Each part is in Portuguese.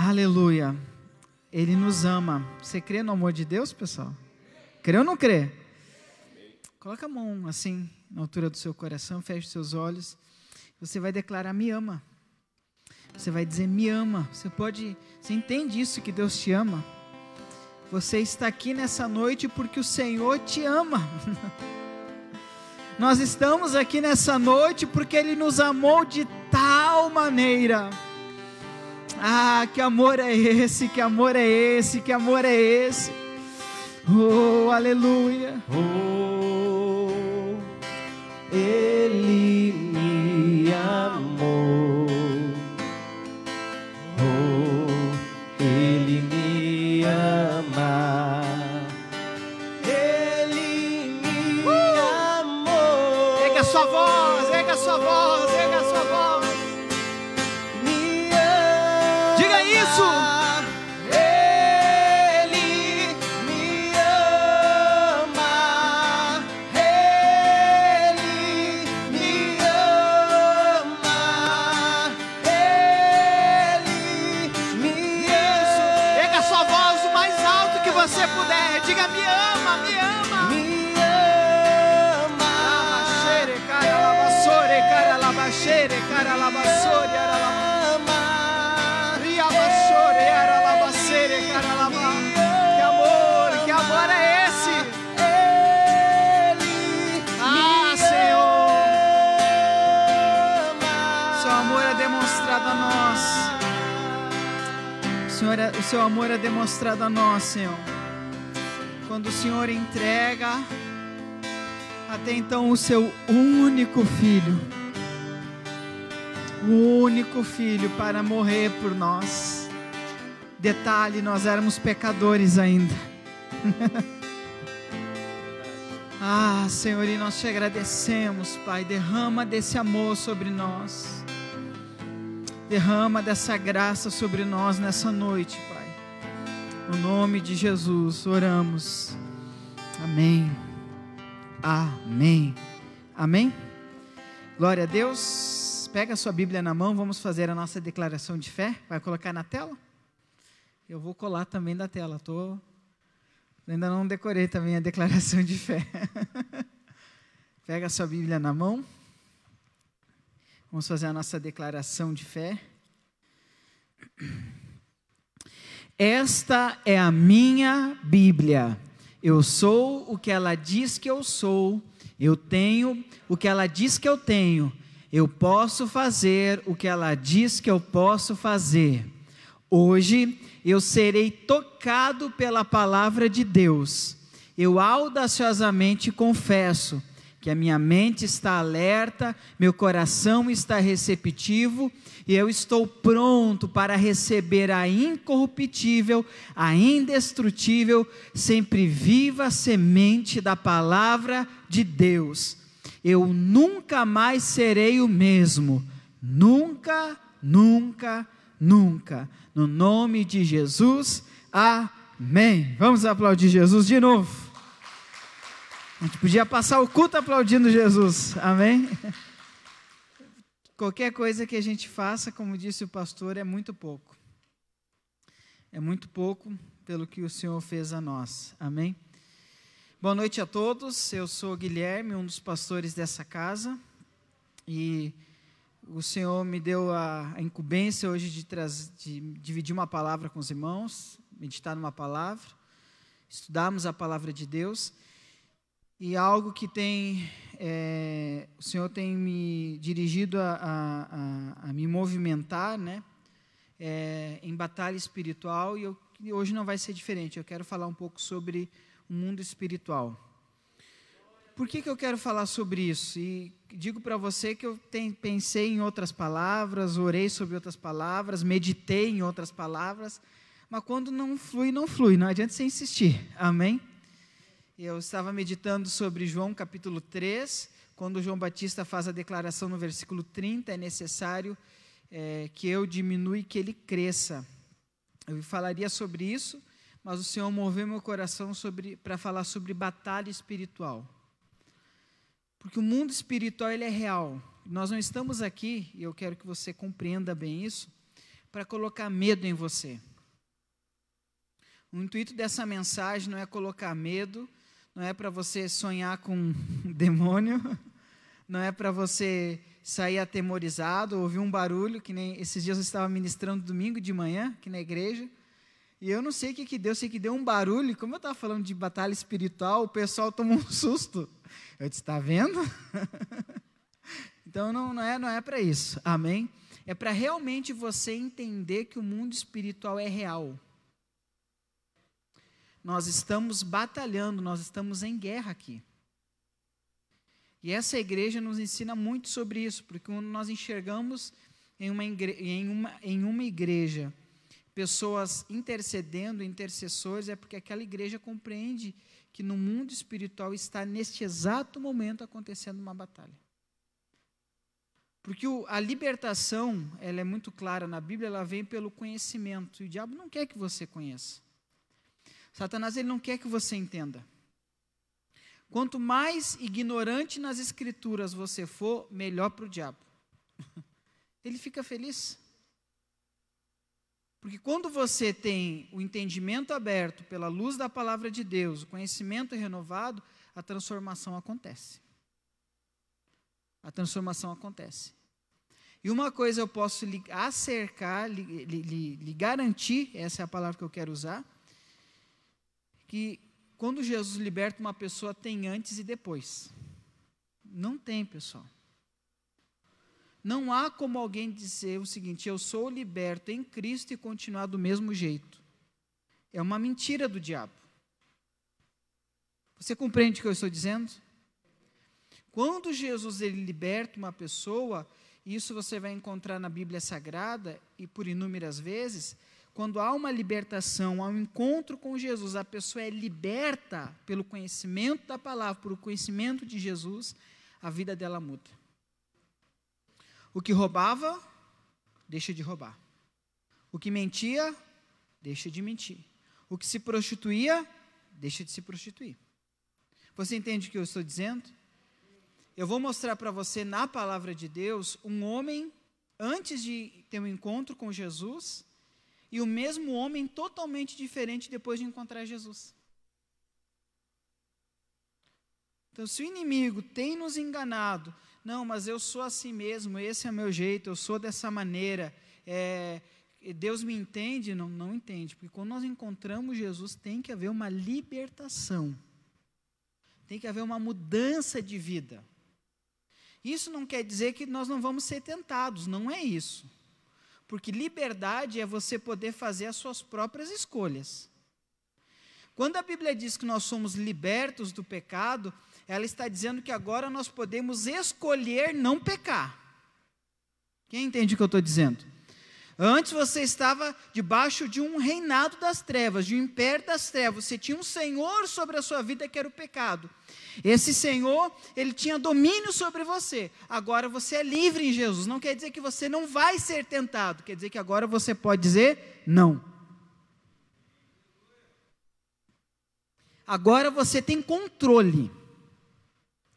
Aleluia. Ele nos ama. Você crê no amor de Deus, pessoal? Crê ou não crê? Coloca a mão assim, na altura do seu coração, feche seus olhos. Você vai declarar: Me ama. Você vai dizer: Me ama. Você pode. Você entende isso que Deus te ama? Você está aqui nessa noite porque o Senhor te ama. Nós estamos aqui nessa noite porque Ele nos amou de tal maneira. Ah, que amor é esse, que amor é esse, que amor é esse. Oh, aleluia. Oh, Ele seu amor é demonstrado a nós, Senhor. Quando o Senhor entrega até então o seu único filho, o único filho para morrer por nós. Detalhe, nós éramos pecadores ainda. ah, Senhor, e nós te agradecemos, Pai. Derrama desse amor sobre nós. Derrama dessa graça sobre nós nessa noite, Pai. No nome de Jesus, oramos. Amém. Amém. Amém. Glória a Deus. Pega a sua Bíblia na mão, vamos fazer a nossa declaração de fé. Vai colocar na tela? Eu vou colar também da tela. Tô ainda não decorei também a declaração de fé. Pega a sua Bíblia na mão. Vamos fazer a nossa declaração de fé. Esta é a minha Bíblia. Eu sou o que ela diz que eu sou. Eu tenho o que ela diz que eu tenho. Eu posso fazer o que ela diz que eu posso fazer. Hoje eu serei tocado pela palavra de Deus. Eu audaciosamente confesso que a minha mente está alerta, meu coração está receptivo e eu estou pronto para receber a incorruptível, a indestrutível, sempre viva semente da palavra de Deus. Eu nunca mais serei o mesmo, nunca, nunca, nunca. No nome de Jesus, amém. Vamos aplaudir Jesus de novo. A gente podia passar o culto aplaudindo Jesus, amém? Qualquer coisa que a gente faça, como disse o pastor, é muito pouco. É muito pouco pelo que o Senhor fez a nós, amém? Boa noite a todos, eu sou Guilherme, um dos pastores dessa casa, e o Senhor me deu a, a incumbência hoje de, traz, de dividir uma palavra com os irmãos, meditar numa palavra, estudarmos a palavra de Deus. E algo que tem, é, o Senhor tem me dirigido a, a, a, me movimentar, né? É, em batalha espiritual, e, eu, hoje não vai ser diferente. Eu quero falar um pouco sobre o mundo espiritual. Por que, que eu quero falar sobre isso? E digo para você que eu tem, pensei em outras palavras, orei sobre outras palavras, meditei em outras palavras, mas quando não flui, não flui, não adianta você insistir. Amém? Eu estava meditando sobre João capítulo 3, quando João Batista faz a declaração no versículo 30, é necessário é, que eu diminua e que ele cresça. Eu falaria sobre isso, mas o Senhor moveu meu coração para falar sobre batalha espiritual. Porque o mundo espiritual ele é real. Nós não estamos aqui, e eu quero que você compreenda bem isso, para colocar medo em você. O intuito dessa mensagem não é colocar medo, não é para você sonhar com um demônio, não é para você sair atemorizado, ouvir um barulho, que nem esses dias eu estava ministrando domingo de manhã aqui na igreja, e eu não sei o que, que deu, sei que deu um barulho, como eu estava falando de batalha espiritual, o pessoal tomou um susto. Eu disse, está vendo? então não, não é, não é para isso, amém? É para realmente você entender que o mundo espiritual é real. Nós estamos batalhando, nós estamos em guerra aqui. E essa igreja nos ensina muito sobre isso, porque quando nós enxergamos em uma, em uma, em uma igreja pessoas intercedendo, intercessores, é porque aquela igreja compreende que no mundo espiritual está neste exato momento acontecendo uma batalha. Porque o, a libertação, ela é muito clara na Bíblia, ela vem pelo conhecimento. E o diabo não quer que você conheça. Satanás ele não quer que você entenda. Quanto mais ignorante nas escrituras você for, melhor para o diabo. Ele fica feliz. Porque quando você tem o entendimento aberto pela luz da palavra de Deus, o conhecimento renovado, a transformação acontece. A transformação acontece. E uma coisa eu posso lhe acercar, lhe, lhe, lhe garantir, essa é a palavra que eu quero usar, que quando Jesus liberta uma pessoa, tem antes e depois. Não tem, pessoal. Não há como alguém dizer o seguinte: eu sou liberto em Cristo e continuar do mesmo jeito. É uma mentira do diabo. Você compreende o que eu estou dizendo? Quando Jesus ele liberta uma pessoa, isso você vai encontrar na Bíblia Sagrada e por inúmeras vezes, quando há uma libertação, há um encontro com Jesus, a pessoa é liberta pelo conhecimento da palavra, pelo conhecimento de Jesus, a vida dela muda. O que roubava, deixa de roubar. O que mentia, deixa de mentir. O que se prostituía, deixa de se prostituir. Você entende o que eu estou dizendo? Eu vou mostrar para você na palavra de Deus um homem antes de ter um encontro com Jesus e o mesmo homem totalmente diferente depois de encontrar Jesus. Então, se o inimigo tem nos enganado, não, mas eu sou assim mesmo, esse é o meu jeito, eu sou dessa maneira, é, Deus me entende? Não, não entende, porque quando nós encontramos Jesus, tem que haver uma libertação, tem que haver uma mudança de vida. Isso não quer dizer que nós não vamos ser tentados, não é isso. Porque liberdade é você poder fazer as suas próprias escolhas. Quando a Bíblia diz que nós somos libertos do pecado, ela está dizendo que agora nós podemos escolher não pecar. Quem entende o que eu estou dizendo? Antes você estava debaixo de um reinado das trevas, de um império das trevas. Você tinha um senhor sobre a sua vida que era o pecado. Esse senhor, ele tinha domínio sobre você. Agora você é livre em Jesus. Não quer dizer que você não vai ser tentado, quer dizer que agora você pode dizer não. Agora você tem controle.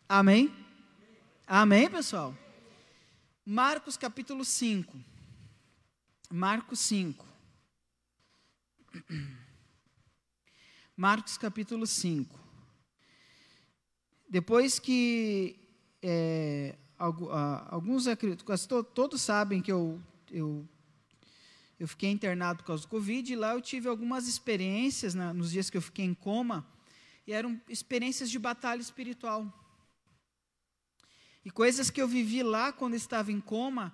Amém? Amém, pessoal? Marcos capítulo 5. Marcos 5. Marcos capítulo 5. Depois que é, alguns todos sabem que eu, eu, eu fiquei internado por causa do Covid, e lá eu tive algumas experiências nos dias que eu fiquei em coma, e eram experiências de batalha espiritual. E coisas que eu vivi lá quando estava em coma,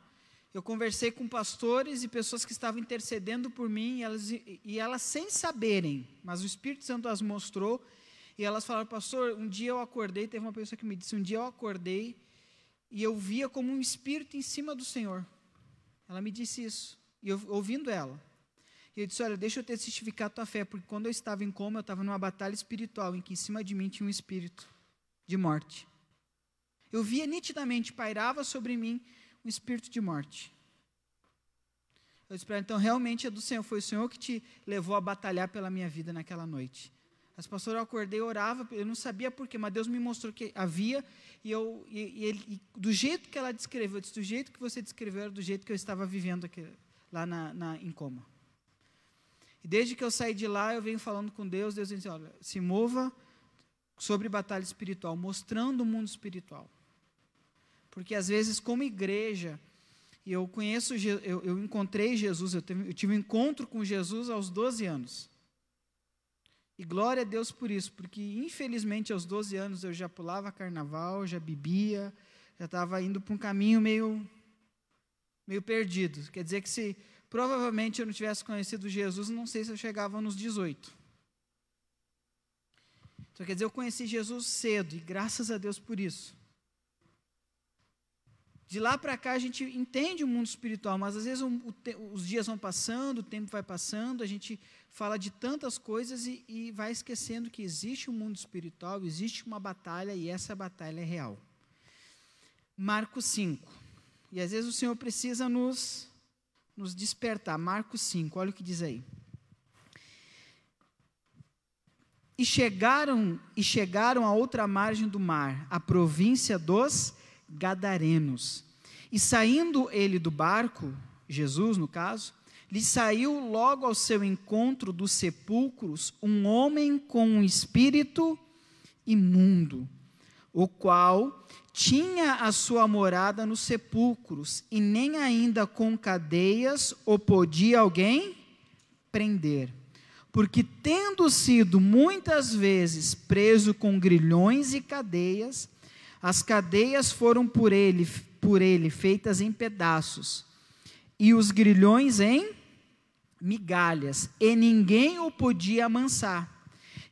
eu conversei com pastores e pessoas que estavam intercedendo por mim, e elas, e elas sem saberem, mas o Espírito Santo as mostrou, e elas falaram, pastor, um dia eu acordei, teve uma pessoa que me disse, um dia eu acordei, e eu via como um espírito em cima do Senhor. Ela me disse isso, e eu, ouvindo ela. E eu disse, olha, deixa eu testificar a tua fé, porque quando eu estava em coma, eu estava numa batalha espiritual, em que em cima de mim tinha um espírito de morte. Eu via nitidamente, pairava sobre mim um espírito de morte. Eu disse para então realmente é do Senhor, foi o Senhor que te levou a batalhar pela minha vida naquela noite. As pastoras, eu acordei, orava, eu não sabia porquê, mas Deus me mostrou que havia, e, eu, e, e, ele, e do jeito que ela descreveu, disse, do jeito que você descreveu, era do jeito que eu estava vivendo aquele, lá na, na, em coma. E desde que eu saí de lá, eu venho falando com Deus, Deus diz, olha, se mova sobre batalha espiritual, mostrando o mundo espiritual. Porque às vezes, como igreja, eu conheço, eu, eu encontrei Jesus, eu, eu tive um encontro com Jesus aos 12 anos. E glória a Deus por isso, porque infelizmente aos 12 anos eu já pulava carnaval, já bebia, já estava indo para um caminho meio, meio perdido. Quer dizer que se provavelmente eu não tivesse conhecido Jesus, não sei se eu chegava nos 18. Então quer dizer, eu conheci Jesus cedo e graças a Deus por isso. De lá para cá a gente entende o mundo espiritual, mas às vezes o, o, os dias vão passando, o tempo vai passando, a gente fala de tantas coisas e, e vai esquecendo que existe um mundo espiritual, existe uma batalha e essa batalha é real. Marcos 5. E às vezes o Senhor precisa nos, nos despertar. Marcos 5, olha o que diz aí. E chegaram e chegaram a outra margem do mar, a província dos Gadarenos. E saindo ele do barco, Jesus no caso, lhe saiu logo ao seu encontro dos sepulcros um homem com um espírito imundo, o qual tinha a sua morada nos sepulcros, e nem ainda com cadeias o podia alguém prender. Porque, tendo sido muitas vezes preso com grilhões e cadeias, as cadeias foram por ele, por ele feitas em pedaços, e os grilhões em migalhas, e ninguém o podia amansar.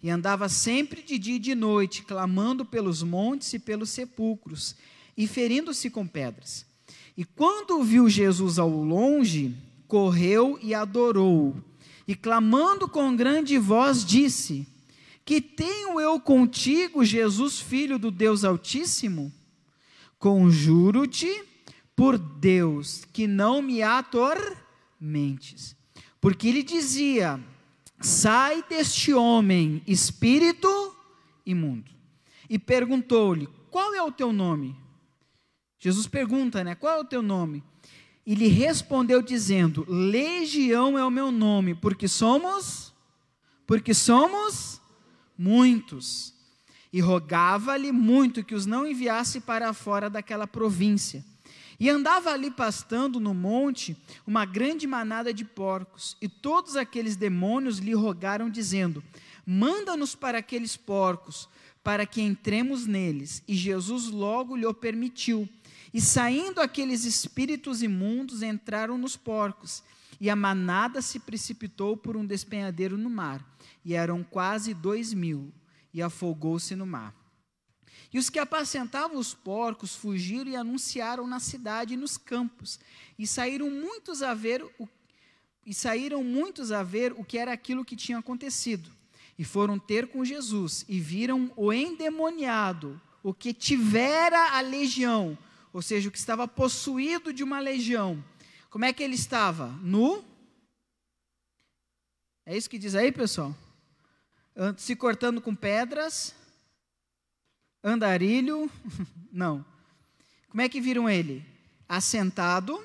E andava sempre de dia e de noite, clamando pelos montes e pelos sepulcros, e ferindo-se com pedras. E quando viu Jesus ao longe, correu e adorou, e clamando com grande voz, disse: que tenho eu contigo, Jesus, filho do Deus Altíssimo? Conjuro-te por Deus que não me atormentes. Porque ele dizia: Sai deste homem, espírito imundo. E perguntou-lhe: Qual é o teu nome? Jesus pergunta, né? Qual é o teu nome? E lhe respondeu dizendo: Legião é o meu nome, porque somos porque somos muitos, e rogava-lhe muito que os não enviasse para fora daquela província. E andava ali pastando no monte uma grande manada de porcos, e todos aqueles demônios lhe rogaram, dizendo: Manda-nos para aqueles porcos, para que entremos neles. E Jesus logo lhe o permitiu. E saindo aqueles espíritos imundos, entraram nos porcos, e a manada se precipitou por um despenhadeiro no mar e eram quase dois mil, e afogou-se no mar. E os que apacentavam os porcos fugiram e anunciaram na cidade e nos campos, e saíram muitos a ver o, e saíram muitos a ver o que era aquilo que tinha acontecido. E foram ter com Jesus e viram o endemoniado, o que tivera a legião, ou seja, o que estava possuído de uma legião. Como é que ele estava? Nu? É isso que diz aí, pessoal? se cortando com pedras, andarilho, não. Como é que viram ele? Assentado,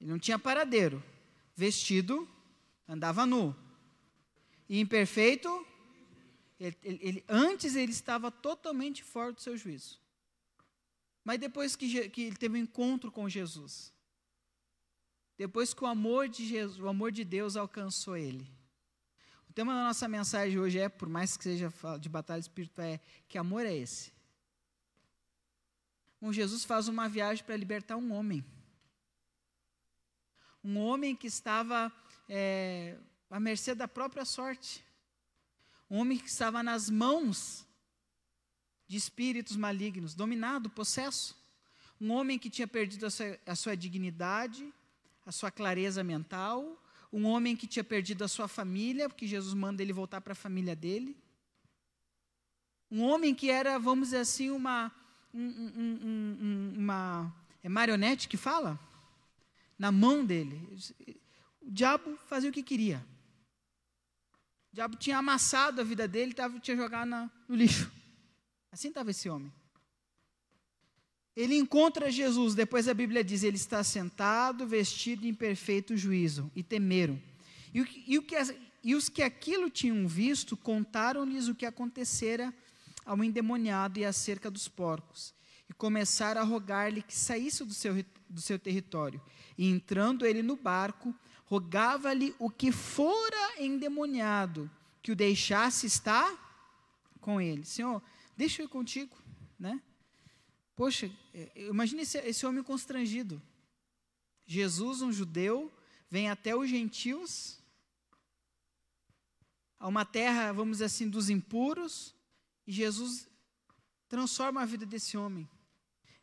ele não tinha paradeiro, vestido, andava nu. E imperfeito, ele, ele, antes ele estava totalmente fora do seu juízo. Mas depois que, que ele teve um encontro com Jesus, depois que o amor de Jesus, o amor de Deus alcançou ele, tema da nossa mensagem hoje é, por mais que seja de batalha espiritual, é que amor é esse? Bom, Jesus faz uma viagem para libertar um homem. Um homem que estava é, à mercê da própria sorte. Um homem que estava nas mãos de espíritos malignos, dominado, possesso. Um homem que tinha perdido a sua, a sua dignidade, a sua clareza mental, um homem que tinha perdido a sua família, porque Jesus manda ele voltar para a família dele. Um homem que era, vamos dizer assim, uma, um, um, um, uma é marionete que fala? Na mão dele. O diabo fazia o que queria. O diabo tinha amassado a vida dele, tava, tinha jogado na, no lixo. Assim estava esse homem. ele encontra Jesus, depois a Bíblia diz, ele está sentado, vestido em perfeito juízo, e temeram. E, e, o que, e os que aquilo tinham visto contaram-lhes o que acontecera ao endemoniado e acerca dos porcos, e começaram a rogar-lhe que saísse do seu, do seu território. E entrando ele no barco, rogava-lhe o que fora endemoniado, que o deixasse estar com ele. Senhor, deixa eu ir contigo, né? Poxa, é, imagine esse, esse homem constrangido. Jesus, um judeu, vem até os gentios, a uma terra, vamos dizer assim, dos impuros, e Jesus transforma a vida desse homem.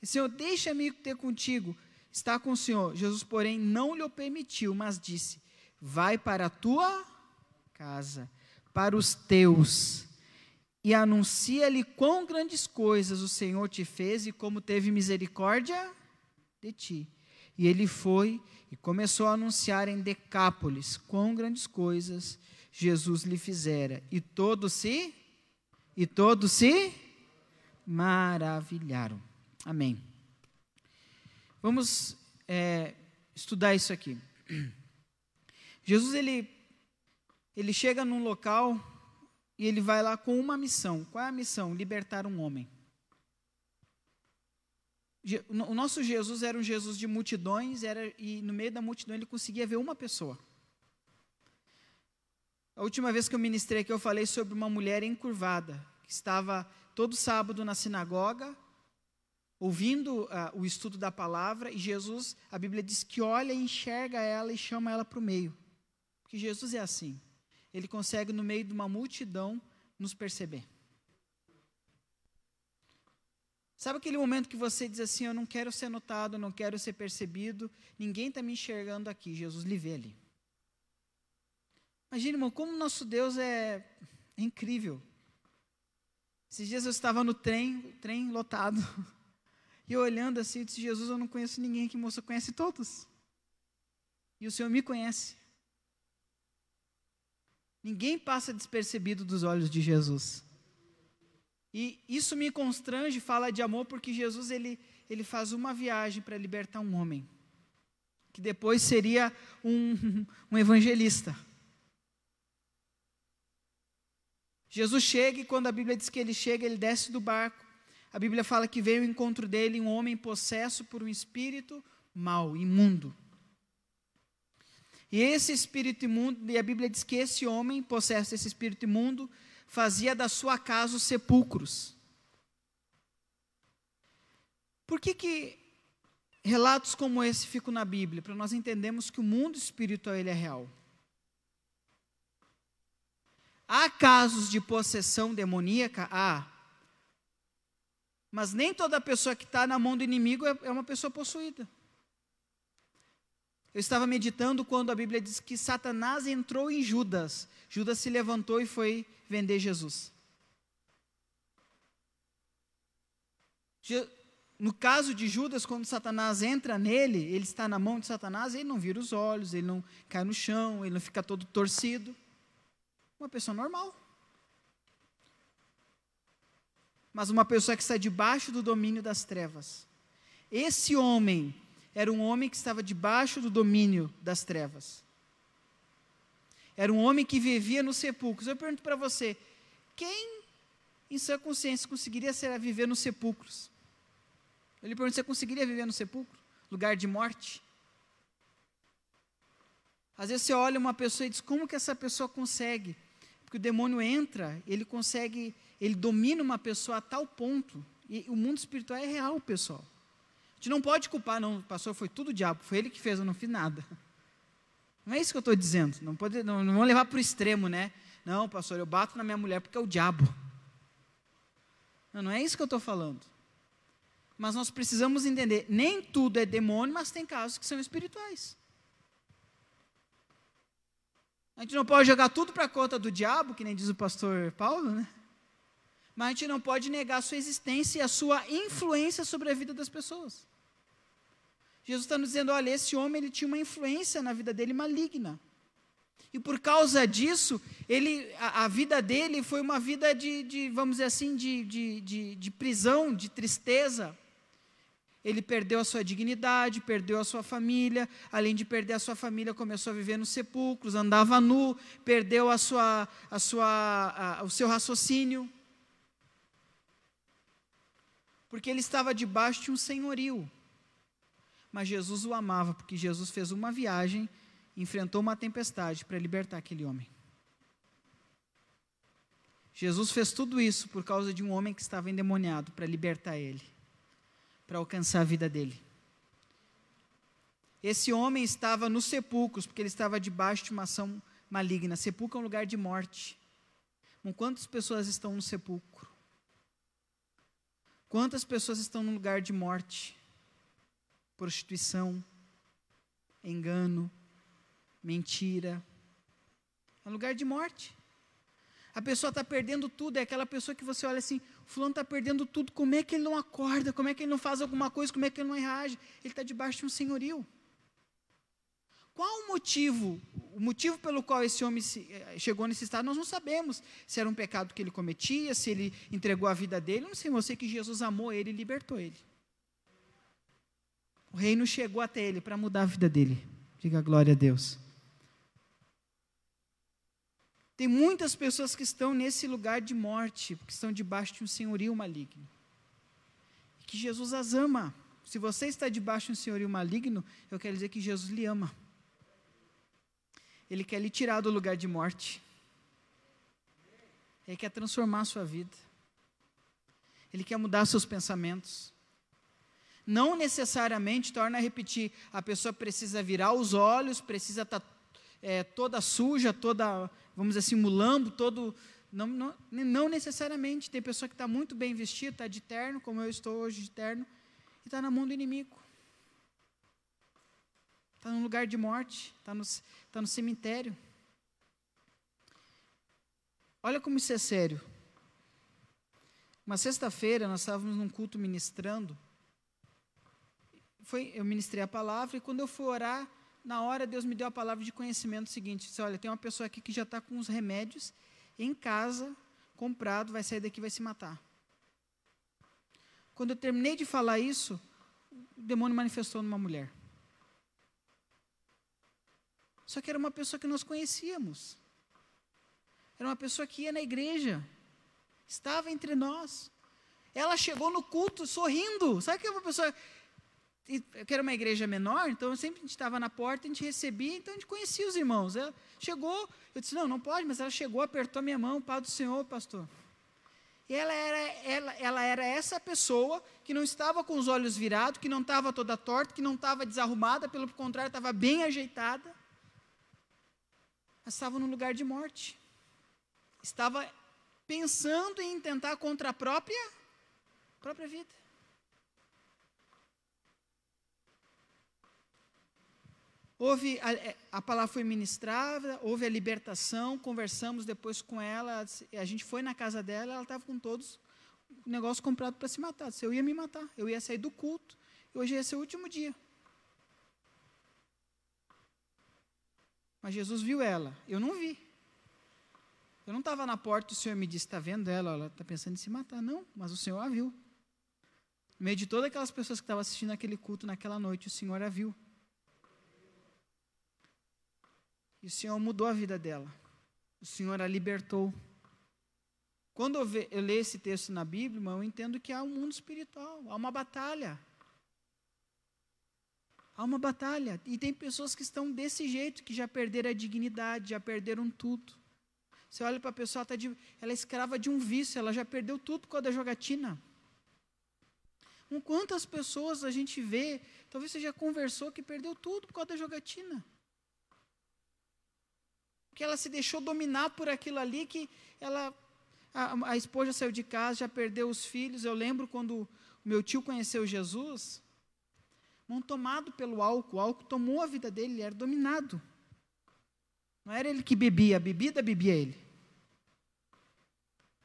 Senhor, deixa-me ter contigo, está com o Senhor. Jesus, porém, não lhe permitiu, mas disse: Vai para a tua casa, para os teus, e anuncia-lhe quão grandes coisas o Senhor te fez e como teve misericórdia de ti. E ele foi e começou a anunciar em Decápolis quão grandes coisas Jesus lhe fizera. E todos se e todos se maravilharam. Amém. Vamos é, estudar isso aqui. Jesus ele ele chega num local e ele vai lá com uma missão. Qual é a missão? Libertar um homem. O nosso Jesus era um Jesus de multidões, era, e no meio da multidão ele conseguia ver uma pessoa. A última vez que eu ministrei aqui, eu falei sobre uma mulher encurvada, que estava todo sábado na sinagoga, ouvindo uh, o estudo da palavra, e Jesus, a Bíblia diz que olha e enxerga ela e chama ela para o meio. Porque Jesus é assim. Ele consegue, no meio de uma multidão, nos perceber. Sabe aquele momento que você diz assim: Eu não quero ser notado, não quero ser percebido, ninguém está me enxergando aqui. Jesus lhe vê ali. Imagina, irmão, como nosso Deus é, é incrível. Esses dias eu estava no trem, trem lotado. E eu olhando assim, eu disse, Jesus, eu não conheço ninguém aqui, moça, conhece todos. E o Senhor me conhece. Ninguém passa despercebido dos olhos de Jesus. E isso me constrange, fala de amor, porque Jesus ele, ele faz uma viagem para libertar um homem, que depois seria um, um evangelista. Jesus chega e quando a Bíblia diz que ele chega, ele desce do barco a Bíblia fala que veio ao encontro dele um homem possesso por um espírito mau, imundo. E esse espírito imundo, e a Bíblia diz que esse homem, possesso desse espírito imundo, fazia da sua casa os sepulcros. Por que, que relatos como esse ficam na Bíblia? Para nós entendermos que o mundo espiritual ele é real. Há casos de possessão demoníaca? Há. Mas nem toda pessoa que está na mão do inimigo é, é uma pessoa possuída. Eu estava meditando quando a Bíblia diz que Satanás entrou em Judas. Judas se levantou e foi vender Jesus. No caso de Judas, quando Satanás entra nele, ele está na mão de Satanás, ele não vira os olhos, ele não cai no chão, ele não fica todo torcido. Uma pessoa normal mas uma pessoa que está debaixo do domínio das trevas. Esse homem era um homem que estava debaixo do domínio das trevas. Era um homem que vivia nos sepulcros. Eu pergunto para você: quem em sua consciência conseguiria ser, viver nos sepulcros? Eu lhe pergunto: você conseguiria viver no sepulcro? Lugar de morte? Às vezes você olha uma pessoa e diz: como que essa pessoa consegue? Porque o demônio entra, ele consegue ele domina uma pessoa a tal ponto, e o mundo espiritual é real, pessoal. Gente não pode culpar, não, pastor foi tudo o diabo, foi ele que fez, eu não fiz nada. Não é isso que eu estou dizendo, não, pode, não, não levar para o extremo, né? Não, pastor, eu bato na minha mulher porque é o diabo. Não, não é isso que eu estou falando. Mas nós precisamos entender, nem tudo é demônio, mas tem casos que são espirituais. A gente não pode jogar tudo para a conta do diabo, que nem diz o pastor Paulo, né? mas a gente não pode negar a sua existência e a sua influência sobre a vida das pessoas. Jesus está nos dizendo: olha, esse homem ele tinha uma influência na vida dele maligna. E por causa disso, ele, a, a vida dele foi uma vida de, de vamos dizer assim, de, de, de, de prisão, de tristeza. Ele perdeu a sua dignidade, perdeu a sua família, além de perder a sua família, começou a viver nos sepulcros, andava nu, perdeu a sua, a sua, a, o seu raciocínio. Porque ele estava debaixo de um senhorio. Mas Jesus o amava, porque Jesus fez uma viagem, enfrentou uma tempestade para libertar aquele homem. Jesus fez tudo isso por causa de um homem que estava endemoniado, para libertar ele para alcançar a vida dele. Esse homem estava nos sepulcros, porque ele estava debaixo de uma ação maligna. Sepulcro é um lugar de morte. quantas pessoas estão no sepulcro? Quantas pessoas estão num lugar de morte? Prostituição, engano, mentira. É lugar de morte. A pessoa está perdendo tudo, é aquela pessoa que você olha assim, fulano está perdendo tudo, como é que ele não acorda, como é que ele não faz alguma coisa, como é que ele não reage? Ele está debaixo de um senhorio. Qual o motivo? O motivo pelo qual esse homem eh, chegou nesse estado, nós não sabemos. Se era um pecado que ele cometia, se ele entregou a vida dele, não sei, eu sei que Jesus amou ele e libertou ele. O reino chegou até ele para mudar a vida dele. Diga glória a Deus. Tem muitas pessoas que estão nesse lugar de morte, que estão debaixo de um senhorio maligno. Que Jesus as ama. Se você está debaixo de um senhorio maligno, eu quero dizer que Jesus lhe ama. Ele quer lhe tirar do lugar de morte. Ele quer transformar a sua vida. Ele quer mudar seus pensamentos. Não necessariamente, torna a repetir, a pessoa precisa virar os olhos, precisa estar tá, é, toda suja, toda vamos dizer assim, mulambo, todo. Não, não, não necessariamente. Tem pessoa que está muito bem vestida, está de terno, como eu estou hoje de terno, e está na mão do inimigo. Está num lugar de morte, está no, tá no cemitério. Olha como isso é sério. Uma sexta-feira, nós estávamos num culto ministrando. Foi, eu ministrei a palavra, e quando eu fui orar, na hora Deus me deu a palavra de conhecimento seguinte: disse, olha, tem uma pessoa aqui que já está com os remédios em casa, comprado, vai sair daqui vai se matar. Quando eu terminei de falar isso, o demônio manifestou numa mulher. Só que era uma pessoa que nós conhecíamos. Era uma pessoa que ia na igreja, estava entre nós. Ela chegou no culto sorrindo. Sabe que é uma pessoa que era uma igreja menor, então sempre a gente estava na porta, a gente recebia, então a gente conhecia os irmãos. Ela chegou, eu disse, não, não pode, mas ela chegou, apertou minha mão, Pai do Senhor, pastor. E ela era, ela, ela era essa pessoa que não estava com os olhos virados, que não estava toda torta, que não estava desarrumada, pelo contrário, estava bem ajeitada. Mas estava num lugar de morte. Estava pensando em tentar contra a própria, própria vida. Houve a, é, a, palavra foi ministrada, houve a libertação, conversamos depois com ela, a gente foi na casa dela, ela estava com todos o negócio comprado para se matar. Disse, eu ia me matar, eu ia sair do culto, hoje ia ser o último dia. Mas Jesus viu ela, eu não vi. Eu não estava na porta, o Senhor me disse, está vendo ela, ela está pensando em se matar. Não, mas o Senhor a viu. No meio de todas aquelas pessoas que estavam assistindo aquele culto naquela noite, o Senhor a viu. E o Senhor mudou a vida dela. O Senhor a libertou. Quando eu, ve, eu leio esse texto na Bíblia, eu entendo que há um mundo espiritual, há uma batalha. Há uma batalha. E tem pessoas que estão desse jeito, que já perderam a dignidade, já perderam tudo. Você olha para a pessoa, ela, tá de, ela é escrava de um vício, ela já perdeu tudo por causa da jogatina. Com quantas pessoas a gente vê, talvez você já conversou que perdeu tudo por causa da jogatina que ela se deixou dominar por aquilo ali, que ela, a, a esposa saiu de casa, já perdeu os filhos. Eu lembro quando meu tio conheceu Jesus, não tomado pelo álcool, o álcool tomou a vida dele, ele era dominado. Não era ele que bebia, a bebida bebia ele.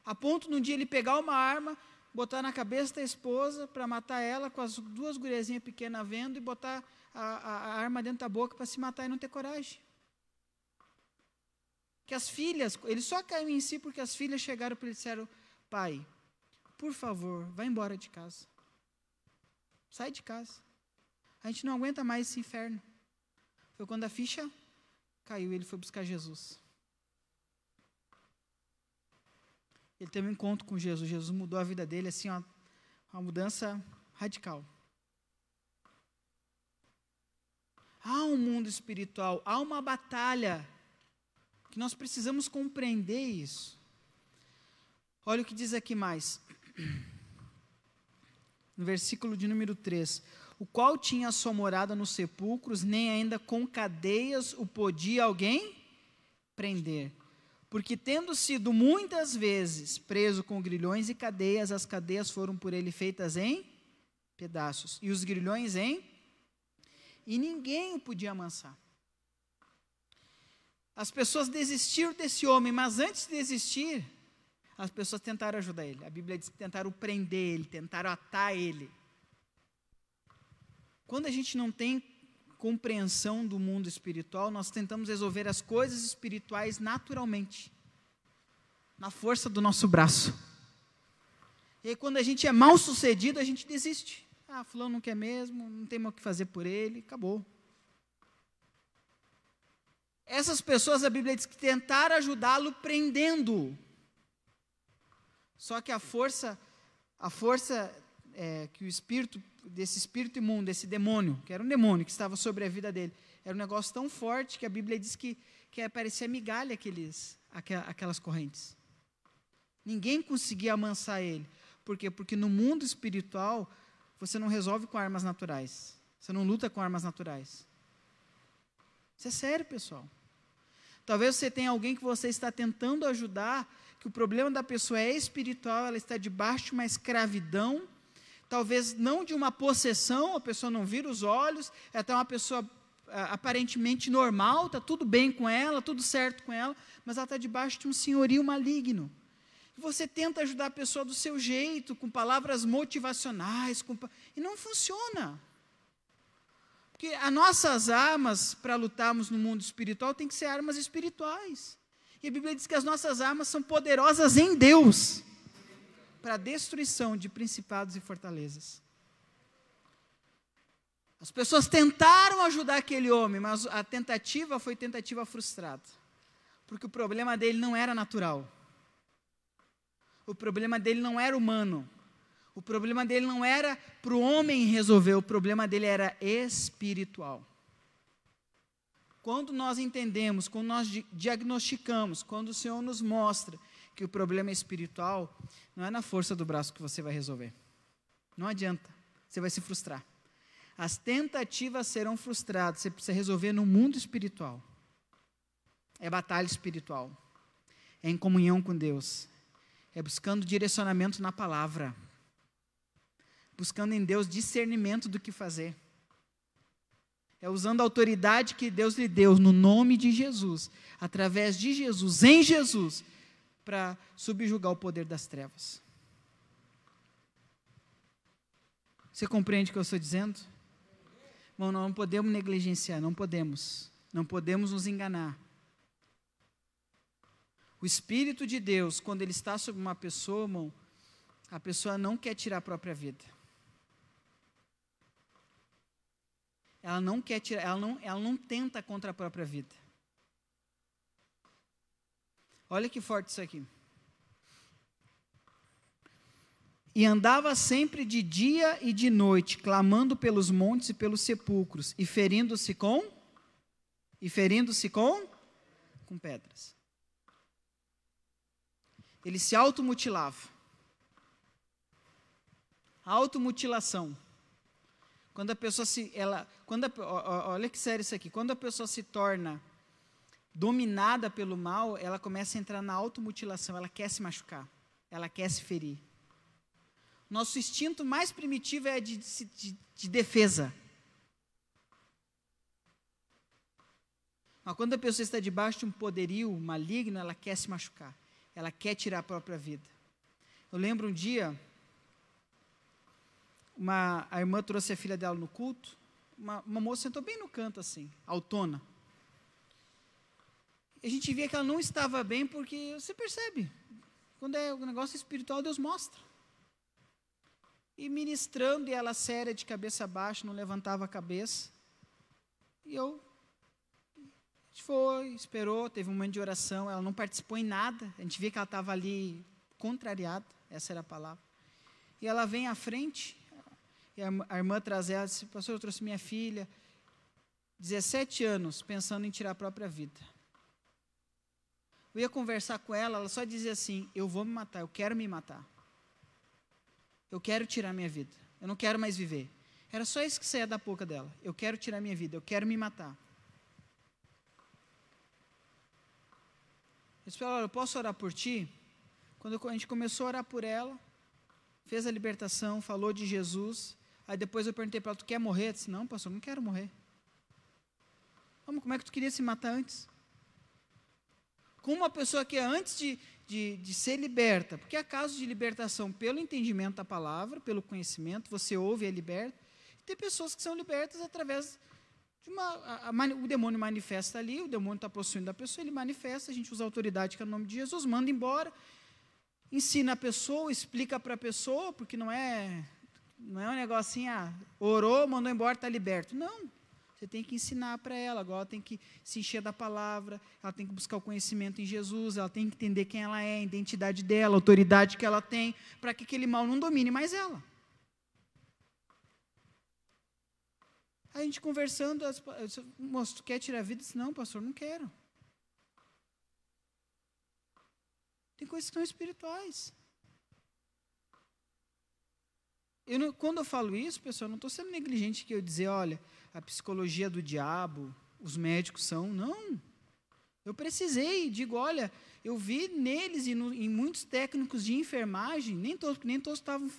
A ponto de um dia ele pegar uma arma, botar na cabeça da esposa para matar ela com as duas guriazinhas pequenas vendo e botar a, a, a arma dentro da boca para se matar e não ter coragem que as filhas, ele só caiu em si porque as filhas chegaram para ele e disseram: Pai, por favor, vá embora de casa. Sai de casa. A gente não aguenta mais esse inferno. Foi quando a ficha caiu, ele foi buscar Jesus. Ele teve um encontro com Jesus. Jesus mudou a vida dele, assim, ó, uma mudança radical. Há um mundo espiritual, há uma batalha que nós precisamos compreender isso. Olha o que diz aqui mais. No versículo de número 3. O qual tinha sua morada nos sepulcros, nem ainda com cadeias o podia alguém prender. Porque, tendo sido muitas vezes preso com grilhões e cadeias, as cadeias foram por ele feitas em pedaços, e os grilhões em. E ninguém o podia amansar. As pessoas desistiram desse homem, mas antes de desistir, as pessoas tentaram ajudar ele. A Bíblia diz que tentaram prender ele, tentaram atar ele. Quando a gente não tem compreensão do mundo espiritual, nós tentamos resolver as coisas espirituais naturalmente, na força do nosso braço. E aí, quando a gente é mal sucedido, a gente desiste. Ah, fulano não quer mesmo, não tem mais o que fazer por ele, acabou. Essas pessoas, a Bíblia diz que tentaram ajudá-lo prendendo. Só que a força, a força é, que o espírito, desse espírito imundo, desse demônio, que era um demônio que estava sobre a vida dele, era um negócio tão forte que a Bíblia diz que, que parecia migalha aqueles, aquelas correntes. Ninguém conseguia amansar ele. Por quê? Porque no mundo espiritual, você não resolve com armas naturais. Você não luta com armas naturais. Isso é sério, pessoal. Talvez você tenha alguém que você está tentando ajudar, que o problema da pessoa é espiritual, ela está debaixo de uma escravidão, talvez não de uma possessão, a pessoa não vira os olhos, é até uma pessoa aparentemente normal, está tudo bem com ela, tudo certo com ela, mas ela está debaixo de um senhorio maligno. Você tenta ajudar a pessoa do seu jeito, com palavras motivacionais, com, e não funciona. Porque as nossas armas para lutarmos no mundo espiritual têm que ser armas espirituais. E a Bíblia diz que as nossas armas são poderosas em Deus para a destruição de principados e fortalezas. As pessoas tentaram ajudar aquele homem, mas a tentativa foi tentativa frustrada. Porque o problema dele não era natural. O problema dele não era humano. O problema dele não era para o homem resolver, o problema dele era espiritual. Quando nós entendemos, quando nós diagnosticamos, quando o Senhor nos mostra que o problema é espiritual, não é na força do braço que você vai resolver. Não adianta, você vai se frustrar. As tentativas serão frustradas, você precisa resolver no mundo espiritual. É batalha espiritual. É em comunhão com Deus. É buscando direcionamento na palavra buscando em Deus discernimento do que fazer. É usando a autoridade que Deus lhe deu no nome de Jesus, através de Jesus, em Jesus, para subjugar o poder das trevas. Você compreende o que eu estou dizendo? Bom, não podemos negligenciar, não podemos. Não podemos nos enganar. O Espírito de Deus, quando ele está sobre uma pessoa, irmão, a pessoa não quer tirar a própria vida. Ela não quer tirar, ela não, ela não tenta contra a própria vida. Olha que forte isso aqui. E andava sempre de dia e de noite, clamando pelos montes e pelos sepulcros, e ferindo-se com e ferindo-se com com pedras. Ele se automutilava. Automutilação. Quando a pessoa se. Ela, quando a, olha que sério isso aqui. Quando a pessoa se torna dominada pelo mal, ela começa a entrar na automutilação. Ela quer se machucar. Ela quer se ferir. Nosso instinto mais primitivo é de, de, de defesa. Mas quando a pessoa está debaixo de um poderio maligno, ela quer se machucar. Ela quer tirar a própria vida. Eu lembro um dia uma, a irmã trouxe a filha dela no culto, uma, uma moça sentou bem no canto assim, autona. E a gente via que ela não estava bem porque você percebe, quando é um negócio espiritual, Deus mostra. e ministrando, e ela séria, de cabeça baixa, não levantava a cabeça. E eu. A gente foi, esperou, teve um momento de oração, ela não participou em nada, a gente via que ela estava ali contrariada, essa era a palavra. E ela vem à frente, e a irmã traz ela, disse, pastor, eu trouxe minha filha, 17 anos, pensando em tirar a própria vida. Eu ia conversar com ela, ela só dizia assim: Eu vou me matar, eu quero me matar. Eu quero tirar minha vida. Eu não quero mais viver. Era só isso que saía da boca dela. Eu quero tirar minha vida, eu quero me matar. Eu disse ela, eu posso orar por ti? Quando a gente começou a orar por ela, fez a libertação, falou de Jesus. Aí depois eu perguntei para ela, tu quer morrer? Ela disse, não, pastor, não quero morrer. Como é que tu queria se matar antes? Com uma pessoa que antes de, de, de ser liberta, porque há casos de libertação pelo entendimento da palavra, pelo conhecimento, você ouve e é liberto. E tem pessoas que são libertas através de uma. A, a, o demônio manifesta ali, o demônio está possuindo a pessoa, ele manifesta, a gente usa a autoridade que é o nome de Jesus, manda embora, ensina a pessoa, explica para a pessoa, porque não é, não é um negocinho, ah, orou, mandou embora, está liberto. Não. Você tem que ensinar para ela, agora ela tem que se encher da palavra, ela tem que buscar o conhecimento em Jesus, ela tem que entender quem ela é, a identidade dela, a autoridade que ela tem, para que aquele mal não domine mais ela. a gente conversando, moço, tu quer tirar a vida? Eu disse, não, pastor, não quero. Tem coisas que são espirituais. Eu não, quando eu falo isso, pessoal, não estou sendo negligente que eu dizer, olha, a psicologia do diabo, os médicos são. Não. Eu precisei, digo, olha, eu vi neles e no, em muitos técnicos de enfermagem, nem todos, nem todos estavam.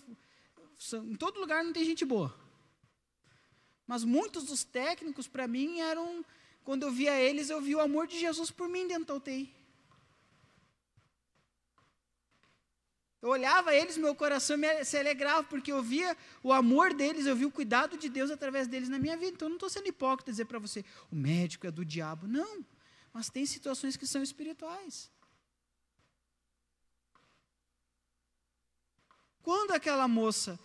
Em todo lugar não tem gente boa. Mas muitos dos técnicos, para mim, eram. Quando eu via eles, eu vi o amor de Jesus por mim dentro da UTI. Eu olhava eles, meu coração se alegrava, porque eu via o amor deles, eu via o cuidado de Deus através deles na minha vida. Então, eu não estou sendo hipócrita dizer para você, o médico é do diabo. Não, mas tem situações que são espirituais. Quando aquela moça,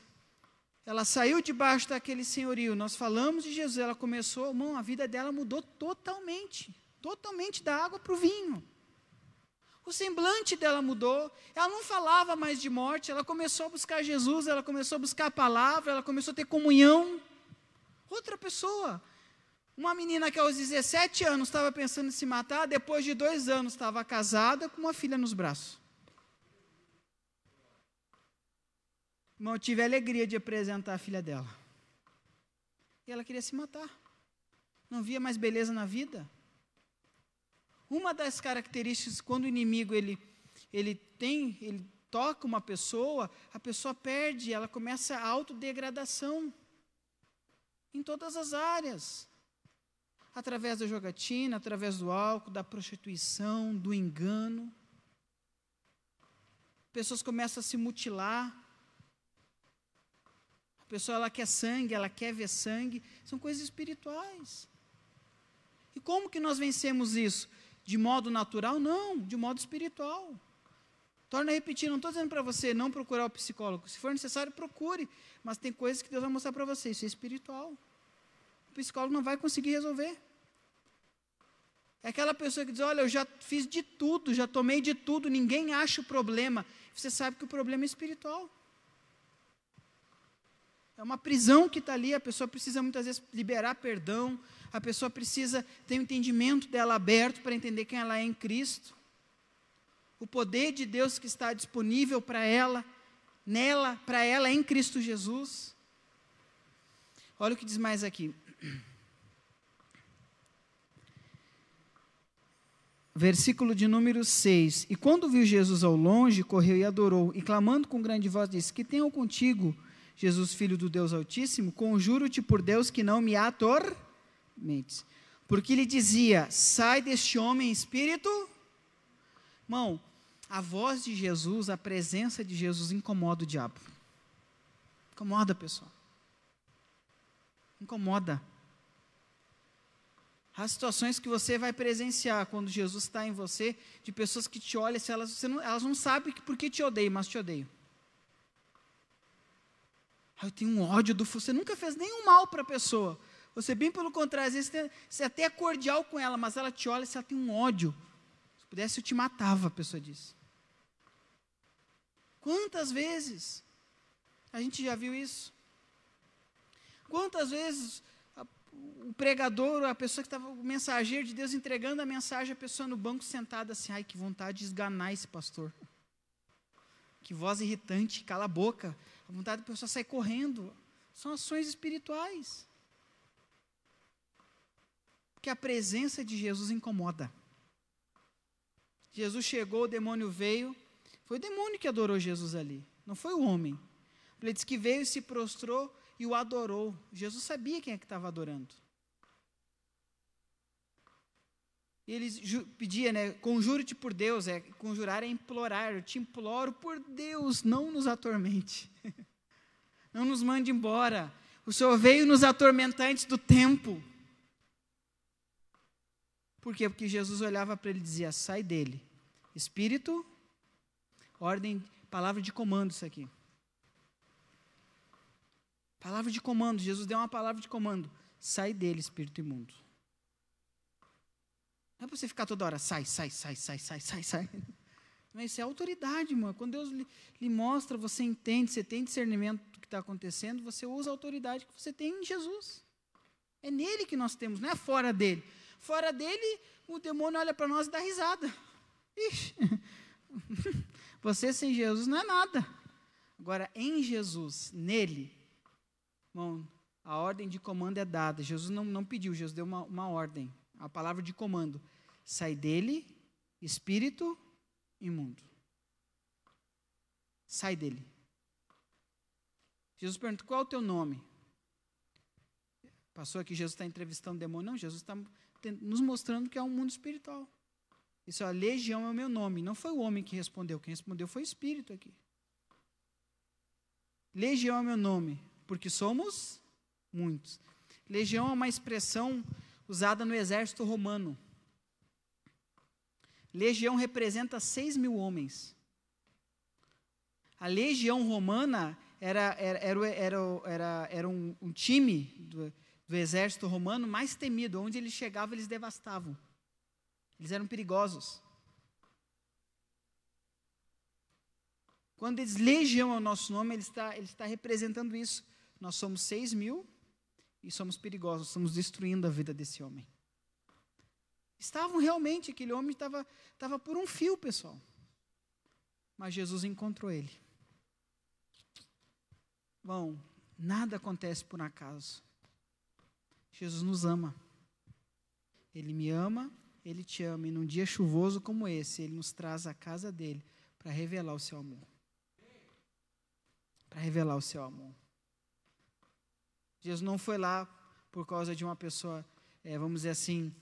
ela saiu debaixo daquele senhorio, nós falamos de Jesus, ela começou, irmão, a vida dela mudou totalmente, totalmente da água para o vinho. O semblante dela mudou. Ela não falava mais de morte. Ela começou a buscar Jesus. Ela começou a buscar a palavra. Ela começou a ter comunhão. Outra pessoa. Uma menina que aos 17 anos estava pensando em se matar. Depois de dois anos estava casada com uma filha nos braços. Irmão, eu tive a alegria de apresentar a filha dela. E ela queria se matar. Não via mais beleza na vida. Uma das características quando o inimigo ele ele tem, ele toca uma pessoa, a pessoa perde, ela começa a autodegradação em todas as áreas. Através da jogatina, através do álcool, da prostituição, do engano. Pessoas começam a se mutilar. A pessoa ela quer sangue, ela quer ver sangue, são coisas espirituais. E como que nós vencemos isso? De modo natural? Não, de modo espiritual. Torna a repetir, não estou dizendo para você não procurar o psicólogo. Se for necessário, procure. Mas tem coisas que Deus vai mostrar para você. Isso é espiritual. O psicólogo não vai conseguir resolver. É aquela pessoa que diz: Olha, eu já fiz de tudo, já tomei de tudo, ninguém acha o problema. Você sabe que o problema é espiritual. É uma prisão que está ali, a pessoa precisa muitas vezes liberar perdão, a pessoa precisa ter o entendimento dela aberto para entender quem ela é em Cristo. O poder de Deus que está disponível para ela, nela, para ela em Cristo Jesus. Olha o que diz mais aqui. Versículo de número 6. E quando viu Jesus ao longe, correu e adorou, e clamando com grande voz, disse: Que tenho contigo, Jesus, filho do Deus Altíssimo, conjuro-te por Deus que não me ator mentes. Porque ele dizia: sai deste homem espírito. Irmão, a voz de Jesus, a presença de Jesus incomoda o diabo. Incomoda, pessoal. Incomoda. Há situações que você vai presenciar quando Jesus está em você, de pessoas que te olham, se elas, não, elas não sabem por que te odeiam, mas te odeiam. Ah, eu tenho um ódio do Você nunca fez nenhum mal para a pessoa. Você, bem pelo contrário, às vezes você, você até é cordial com ela, mas ela te olha e ela tem um ódio. Se pudesse, eu te matava, a pessoa disse. Quantas vezes a gente já viu isso? Quantas vezes a, o pregador, a pessoa que estava, o mensageiro de Deus entregando a mensagem, a pessoa no banco sentada assim, ai, que vontade de esganar esse pastor. Que voz irritante, cala a boca. A vontade da pessoa sair correndo. São ações espirituais. Porque a presença de Jesus incomoda. Jesus chegou, o demônio veio. Foi o demônio que adorou Jesus ali, não foi o homem. Ele diz que veio e se prostrou e o adorou. Jesus sabia quem é que estava adorando. E ele pedia, né? Conjuro-te por Deus, é conjurar é implorar. Eu te imploro por Deus, não nos atormente. Não nos mande embora. O Senhor veio nos atormentar antes do tempo. Por quê? Porque Jesus olhava para ele e dizia: sai dele. Espírito, ordem, palavra de comando isso aqui. Palavra de comando, Jesus deu uma palavra de comando. Sai dele, espírito imundo. Não é para você ficar toda hora, sai, sai, sai, sai, sai, sai, sai. Mas isso é autoridade, irmão. Quando Deus lhe, lhe mostra, você entende, você tem discernimento do que está acontecendo, você usa a autoridade que você tem em Jesus. É nele que nós temos, não é fora dele. Fora dele, o demônio olha para nós e dá risada. Ixi, você sem Jesus não é nada. Agora, em Jesus, nele, Irmão, a ordem de comando é dada. Jesus não, não pediu, Jesus deu uma, uma ordem. A palavra de comando. Sai dele, espírito imundo. Sai dele. Jesus pergunta: qual é o teu nome? Passou aqui, Jesus está entrevistando o demônio. Não, Jesus está nos mostrando que é um mundo espiritual. Isso a legião é o meu nome. Não foi o homem que respondeu. Quem respondeu foi o espírito aqui. Legião é o meu nome porque somos muitos. Legião é uma expressão usada no exército romano. Legião representa 6 mil homens. A legião romana era, era, era, era, era, era um, um time do, do exército romano mais temido. Onde eles chegavam, eles devastavam. Eles eram perigosos. Quando eles legião é o nosso nome, ele está, ele está representando isso. Nós somos seis mil e somos perigosos, estamos destruindo a vida desse homem. Estavam realmente, aquele homem estava, estava por um fio, pessoal. Mas Jesus encontrou ele. Bom, nada acontece por acaso. Jesus nos ama. Ele me ama, ele te ama. E num dia chuvoso como esse, ele nos traz à casa dele para revelar o seu amor. Para revelar o seu amor. Jesus não foi lá por causa de uma pessoa, é, vamos dizer assim,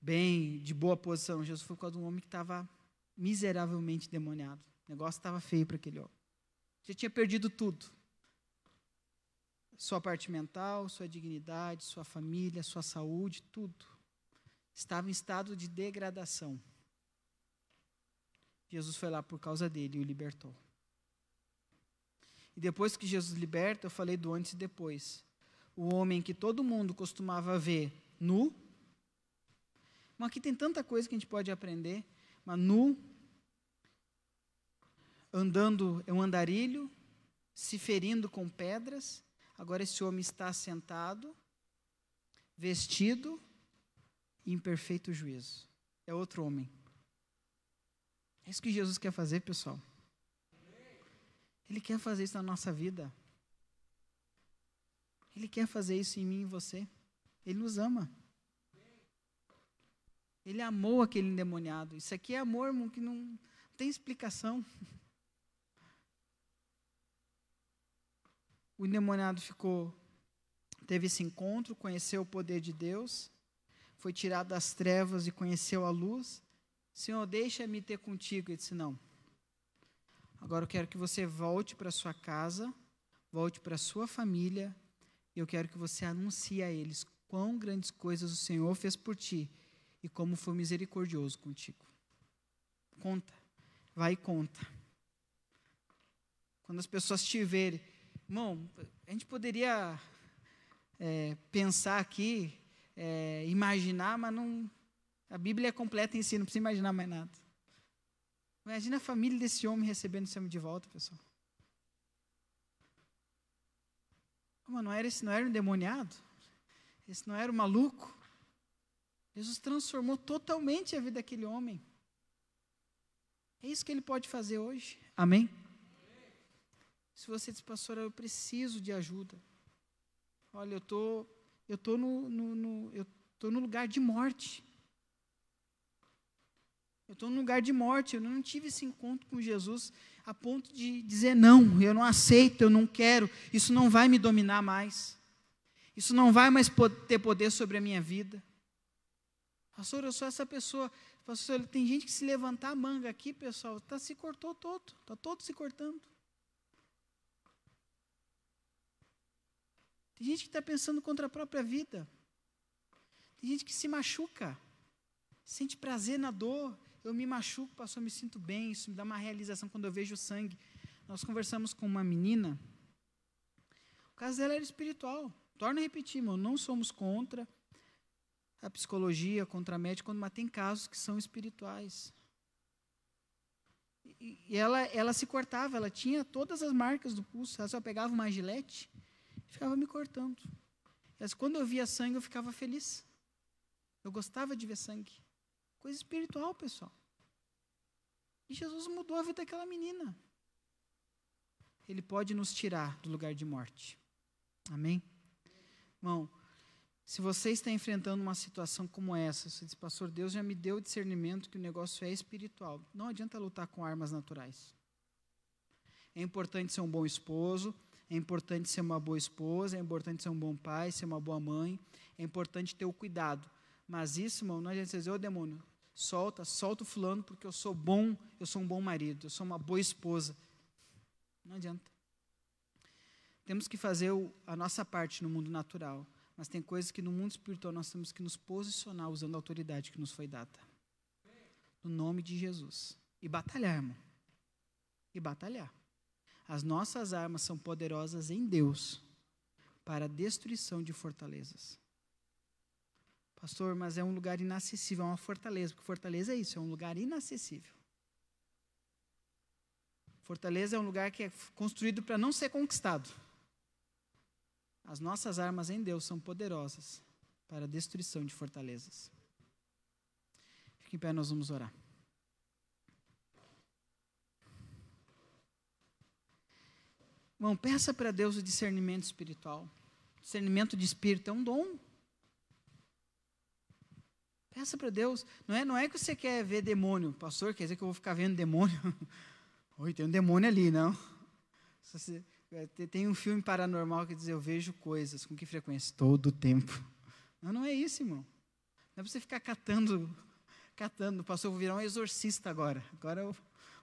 bem, de boa posição. Jesus foi por causa de um homem que estava miseravelmente demoniado. O negócio estava feio para aquele homem. Já tinha perdido tudo. Sua parte mental, sua dignidade, sua família, sua saúde, tudo. Estava em estado de degradação. Jesus foi lá por causa dele e o libertou. E depois que Jesus liberta, eu falei do antes e depois o homem que todo mundo costumava ver nu. Mas aqui tem tanta coisa que a gente pode aprender, mas nu, andando é um andarilho, se ferindo com pedras. Agora esse homem está sentado, vestido e em perfeito juízo. É outro homem. É isso que Jesus quer fazer, pessoal. Ele quer fazer isso na nossa vida. Ele quer fazer isso em mim e você. Ele nos ama. Ele amou aquele endemoniado. Isso aqui é amor, irmão, que não tem explicação. O endemoniado ficou, teve esse encontro, conheceu o poder de Deus, foi tirado das trevas e conheceu a luz. Senhor, deixa-me ter contigo. Ele disse: Não. Agora eu quero que você volte para sua casa, volte para sua família e eu quero que você anuncie a eles quão grandes coisas o Senhor fez por ti e como foi misericordioso contigo. Conta, vai e conta. Quando as pessoas te verem, irmão, a gente poderia é, pensar aqui, é, imaginar, mas não. A Bíblia é completa em si, não precisa imaginar mais nada. Imagina a família desse homem recebendo esse homem de volta, pessoal. Mas não era esse não era um endemoniado? Esse não era um maluco? Jesus transformou totalmente a vida daquele homem. É isso que ele pode fazer hoje. Amém? Se você diz, pastor, eu preciso de ajuda. Olha, eu tô, eu tô no, no, no eu tô no lugar de morte. Eu estou num lugar de morte. Eu não tive esse encontro com Jesus a ponto de dizer não, eu não aceito, eu não quero. Isso não vai me dominar mais. Isso não vai mais ter poder sobre a minha vida. Pastor, eu sou essa pessoa. Pastor, tem gente que se levantar a manga aqui, pessoal, tá se cortou todo, está todo se cortando. Tem gente que está pensando contra a própria vida. Tem gente que se machuca, sente prazer na dor. Eu me machuco, pastor, eu me sinto bem. Isso me dá uma realização quando eu vejo o sangue. Nós conversamos com uma menina. O caso dela era espiritual. Torna a repetir, irmão, não somos contra a psicologia, contra a médica, mas tem casos que são espirituais. E ela, ela se cortava, ela tinha todas as marcas do pulso. Ela só pegava uma gilete ficava me cortando. Mas quando eu via sangue, eu ficava feliz. Eu gostava de ver sangue. Coisa espiritual, pessoal. E Jesus mudou a vida daquela menina. Ele pode nos tirar do lugar de morte. Amém? Irmão, se você está enfrentando uma situação como essa, você diz, pastor, Deus já me deu discernimento que o negócio é espiritual. Não adianta lutar com armas naturais. É importante ser um bom esposo, é importante ser uma boa esposa, é importante ser um bom pai, ser uma boa mãe, é importante ter o cuidado. Mas isso, irmão, não adianta dizer, ô demônio, solta, solta o fulano porque eu sou bom, eu sou um bom marido, eu sou uma boa esposa. Não adianta. Temos que fazer a nossa parte no mundo natural. Mas tem coisas que no mundo espiritual nós temos que nos posicionar usando a autoridade que nos foi dada. No nome de Jesus. E batalhar, irmão. E batalhar. As nossas armas são poderosas em Deus para a destruição de fortalezas. Pastor, mas é um lugar inacessível, é uma fortaleza, porque fortaleza é isso, é um lugar inacessível. Fortaleza é um lugar que é construído para não ser conquistado. As nossas armas em Deus são poderosas para a destruição de fortalezas. Fique em pé, nós vamos orar. Irmão, peça para Deus o discernimento espiritual. Discernimento de espírito é um dom. Peça para Deus. Não é, não é que você quer ver demônio. Pastor, quer dizer que eu vou ficar vendo demônio? Oi, tem um demônio ali, não. É, tem um filme paranormal que diz: Eu vejo coisas. Com que frequência? Todo tempo. Não, não é isso, irmão. Não é para você ficar catando, catando. Pastor, eu vou virar um exorcista agora. Agora eu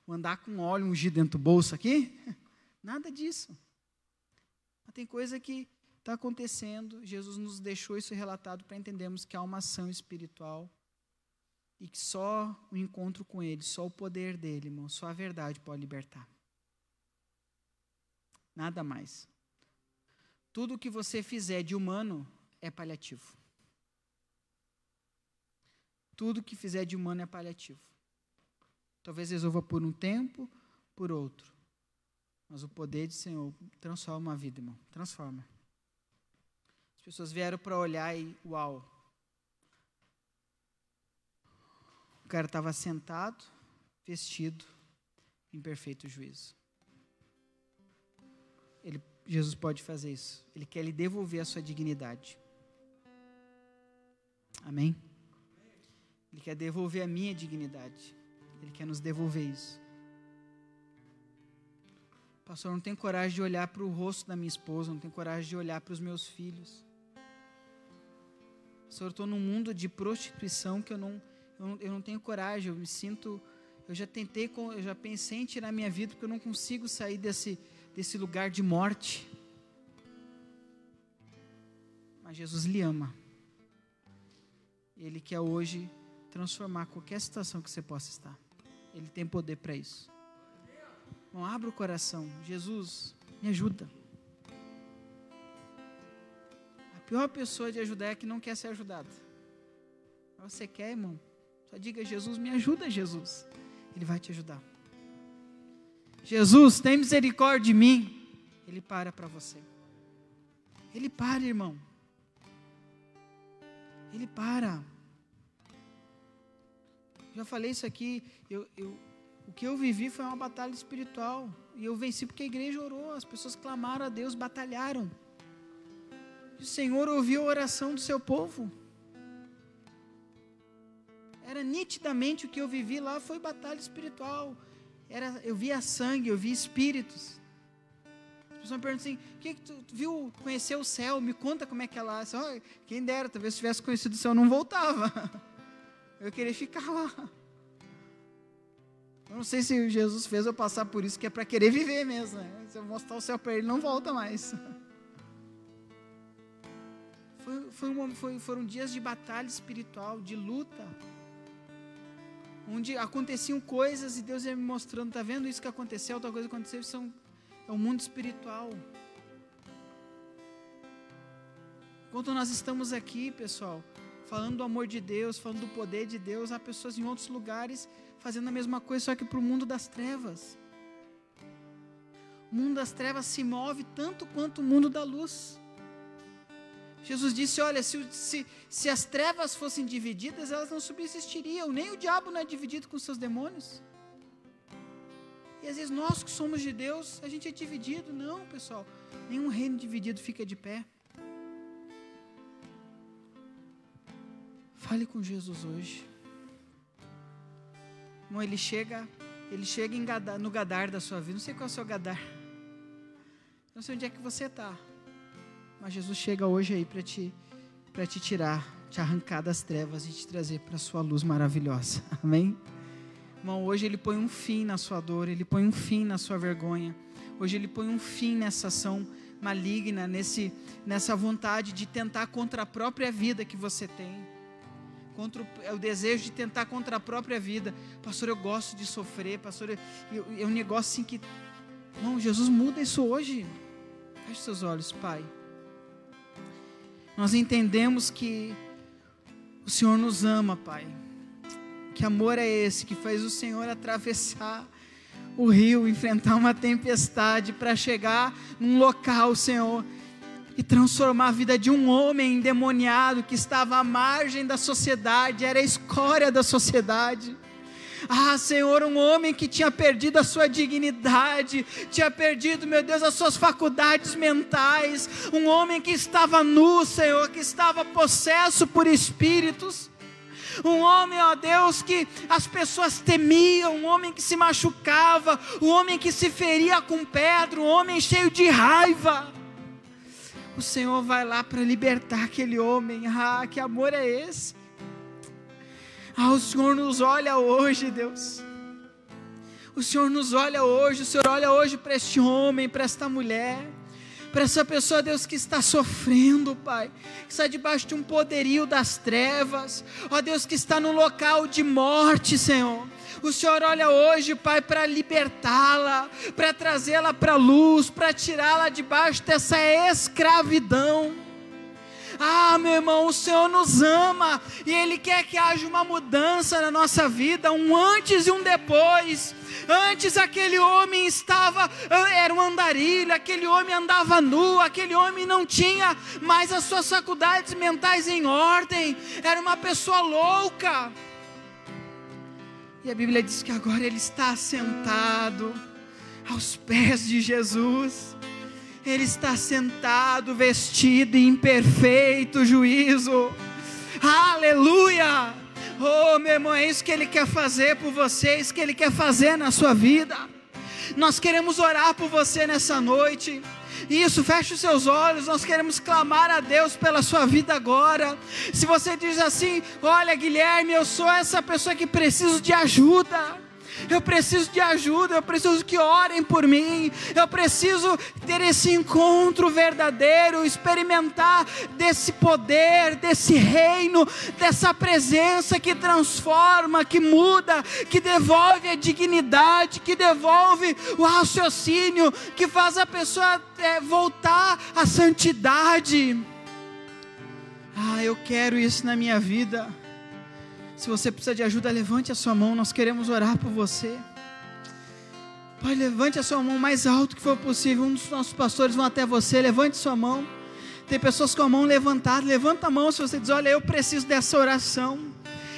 vou andar com óleo ungido dentro do bolso aqui. Nada disso. Mas tem coisa que está acontecendo. Jesus nos deixou isso relatado para entendermos que há uma ação espiritual e que só o encontro com Ele, só o poder dele, irmão, só a verdade pode libertar. Nada mais. Tudo que você fizer de humano é paliativo. Tudo que fizer de humano é paliativo. Talvez resolva por um tempo, por outro. Mas o poder de Senhor transforma a vida, irmão. Transforma. As pessoas vieram para olhar e, uau. O cara estava sentado, vestido, em perfeito juízo. Ele, Jesus pode fazer isso. Ele quer lhe devolver a sua dignidade. Amém? Ele quer devolver a minha dignidade. Ele quer nos devolver isso. Pastor, não tenho coragem de olhar para o rosto da minha esposa, não tenho coragem de olhar para os meus filhos. Pastor, eu estou num mundo de prostituição que eu não, eu não, eu não tenho coragem, eu me sinto. Eu já tentei, eu já pensei em tirar minha vida porque eu não consigo sair desse, desse lugar de morte. Mas Jesus lhe ama. Ele quer hoje transformar qualquer situação que você possa estar. Ele tem poder para isso. Então, abra o coração. Jesus, me ajuda. pior pessoa de ajudar é que não quer ser ajudado. Você quer, irmão? Só diga, Jesus, me ajuda, Jesus. Ele vai te ajudar. Jesus, tem misericórdia de mim. Ele para para você. Ele para, irmão. Ele para. Já falei isso aqui. Eu, eu, o que eu vivi foi uma batalha espiritual. E eu venci porque a igreja orou. As pessoas clamaram a Deus, batalharam. E o Senhor ouviu a oração do seu povo. Era nitidamente o que eu vivi lá foi batalha espiritual. Era, eu via sangue, eu via espíritos. As pessoas me perguntam assim: o que, que tu, viu conhecer o céu? Me conta como é que é lá. oh, quem dera, talvez se tivesse conhecido o céu, não voltava. Eu queria ficar lá. Eu não sei se Jesus fez eu passar por isso, que é para querer viver mesmo. Né? Se eu mostrar o céu para ele, não volta mais. Foi, foi uma, foi, foram dias de batalha espiritual, de luta onde aconteciam coisas e Deus ia me mostrando, está vendo isso que aconteceu, outra coisa aconteceu, são, é o mundo espiritual. Enquanto nós estamos aqui, pessoal, falando do amor de Deus, falando do poder de Deus, há pessoas em outros lugares fazendo a mesma coisa, só que para o mundo das trevas. O mundo das trevas se move tanto quanto o mundo da luz. Jesus disse: Olha, se, se, se as trevas fossem divididas, elas não subsistiriam, nem o diabo não é dividido com seus demônios. E às vezes nós que somos de Deus, a gente é dividido. Não, pessoal, nenhum reino dividido fica de pé. Fale com Jesus hoje. Irmão, ele chega, ele chega Gadar, no gadar da sua vida. Não sei qual é o seu gadar. Não sei onde é que você está. Mas Jesus chega hoje aí para te, para te tirar, te arrancar das trevas e te trazer para a sua luz maravilhosa. Amém? Irmão, hoje Ele põe um fim na sua dor, Ele põe um fim na sua vergonha. Hoje Ele põe um fim nessa ação maligna, nesse, nessa vontade de tentar contra a própria vida que você tem. Contra o, é o desejo de tentar contra a própria vida. Pastor, eu gosto de sofrer. Pastor, é um negócio assim que. Não, Jesus muda isso hoje. Feche seus olhos, Pai. Nós entendemos que o Senhor nos ama, Pai. Que amor é esse que faz o Senhor atravessar o rio, enfrentar uma tempestade para chegar num local, Senhor, e transformar a vida de um homem endemoniado que estava à margem da sociedade, era a escória da sociedade ah, Senhor, um homem que tinha perdido a sua dignidade, tinha perdido, meu Deus, as suas faculdades mentais, um homem que estava nu, Senhor, que estava possesso por espíritos. Um homem, ó Deus, que as pessoas temiam, um homem que se machucava, um homem que se feria com pedra, um homem cheio de raiva. O Senhor vai lá para libertar aquele homem. Ah, que amor é esse? Ah, o Senhor nos olha hoje, Deus. O Senhor nos olha hoje, o Senhor olha hoje para este homem, para esta mulher, para essa pessoa, Deus, que está sofrendo, Pai, que está debaixo de um poderio das trevas, ó Deus, que está no local de morte, Senhor. O Senhor olha hoje, Pai, para libertá-la, para trazê-la para a luz, para tirá-la debaixo dessa escravidão. Ah, meu irmão, o Senhor nos ama e Ele quer que haja uma mudança na nossa vida, um antes e um depois. Antes aquele homem estava, era um andarilho, aquele homem andava nu, aquele homem não tinha mais as suas faculdades mentais em ordem, era uma pessoa louca. E a Bíblia diz que agora ele está sentado aos pés de Jesus. Ele está sentado, vestido em perfeito juízo. Aleluia! Oh, meu irmão, é isso que Ele quer fazer por vocês, que Ele quer fazer na sua vida. Nós queremos orar por você nessa noite. Isso, feche os seus olhos. Nós queremos clamar a Deus pela sua vida agora. Se você diz assim: Olha, Guilherme, eu sou essa pessoa que preciso de ajuda eu preciso de ajuda, eu preciso que orem por mim, eu preciso ter esse encontro verdadeiro, experimentar desse poder, desse reino, dessa presença que transforma, que muda, que devolve a dignidade, que devolve o raciocínio, que faz a pessoa é, voltar à santidade. Ah, eu quero isso na minha vida. Se você precisa de ajuda, levante a sua mão, nós queremos orar por você. Pai, levante a sua mão mais alto que for possível. Um dos nossos pastores vão até você, levante sua mão. Tem pessoas com a mão levantada, levanta a mão se você diz: Olha, eu preciso dessa oração.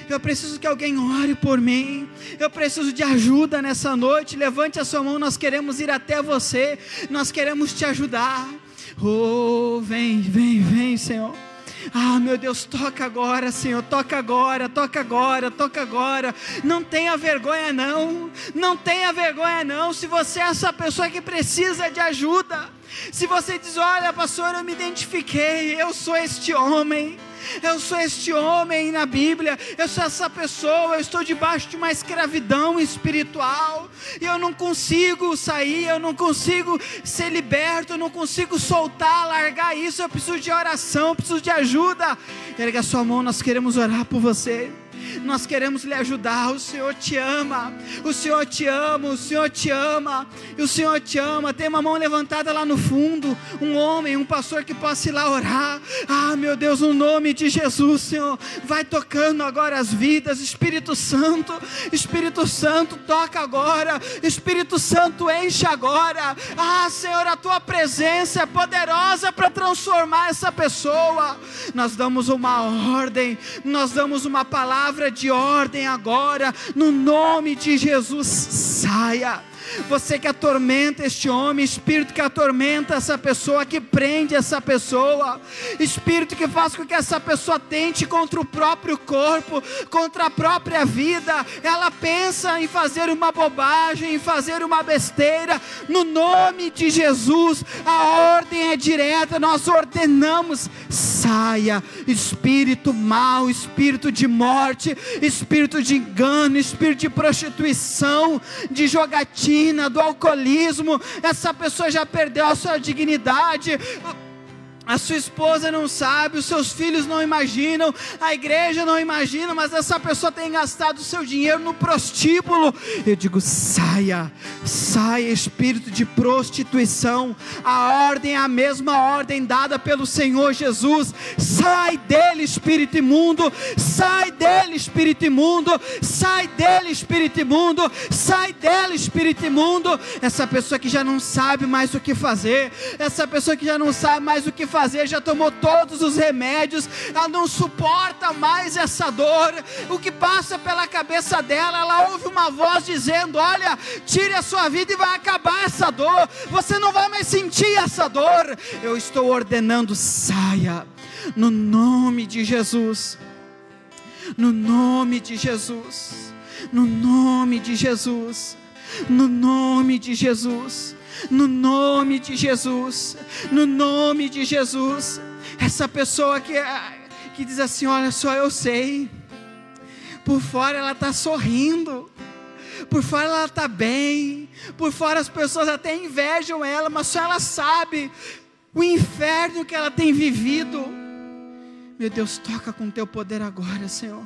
Eu preciso que alguém ore por mim. Eu preciso de ajuda nessa noite. Levante a sua mão, nós queremos ir até você. Nós queremos te ajudar. Oh, vem, vem, vem, Senhor. Ah, meu Deus, toca agora, Senhor, toca agora, toca agora, toca agora. Não tenha vergonha, não. Não tenha vergonha, não. Se você é essa pessoa que precisa de ajuda, se você diz, olha, pastor, eu me identifiquei, eu sou este homem. Eu sou este homem na Bíblia, eu sou essa pessoa, eu estou debaixo de uma escravidão espiritual, e eu não consigo sair, eu não consigo ser liberto, eu não consigo soltar, largar isso, eu preciso de oração, preciso de ajuda. Erga sua mão, nós queremos orar por você nós queremos lhe ajudar. O Senhor te ama, o Senhor te ama, o Senhor te ama, o Senhor te ama. Tem uma mão levantada lá no fundo, um homem, um pastor que possa ir lá orar. Ah, meu Deus, no nome de Jesus, Senhor, vai tocando agora as vidas, Espírito Santo, Espírito Santo, toca agora, Espírito Santo, enche agora. Ah, Senhor, a tua presença é poderosa para transformar essa pessoa. Nós damos uma ordem, nós damos uma palavra palavra de ordem agora, no nome de Jesus, saia você que atormenta este homem, espírito que atormenta essa pessoa, que prende essa pessoa, espírito que faz com que essa pessoa tente contra o próprio corpo, contra a própria vida, ela pensa em fazer uma bobagem, em fazer uma besteira, no nome de Jesus, a ordem é direta, nós ordenamos, saia, espírito mau, espírito de morte, espírito de engano, espírito de prostituição, de jogatina do alcoolismo, essa pessoa já perdeu a sua dignidade a sua esposa não sabe, os seus filhos não imaginam, a igreja não imagina, mas essa pessoa tem gastado o seu dinheiro no prostíbulo. Eu digo: saia, saia, espírito de prostituição. A ordem é a mesma ordem dada pelo Senhor Jesus. Sai dele, espírito imundo. Sai dele, espírito imundo. Sai dele, espírito imundo. Sai dele, espírito imundo. Essa pessoa que já não sabe mais o que fazer, essa pessoa que já não sabe mais o que fazer, já tomou todos os remédios, ela não suporta mais essa dor. O que passa pela cabeça dela, ela ouve uma voz dizendo: Olha, tire a sua vida e vai acabar essa dor. Você não vai mais sentir essa dor. Eu estou ordenando, saia, no nome de Jesus. No nome de Jesus. No nome de Jesus. No nome de Jesus no nome de Jesus, no nome de Jesus. Essa pessoa que, que diz assim: Olha só, eu sei, por fora ela está sorrindo, por fora ela está bem, por fora as pessoas até invejam ela, mas só ela sabe o inferno que ela tem vivido. Meu Deus, toca com teu poder agora, Senhor.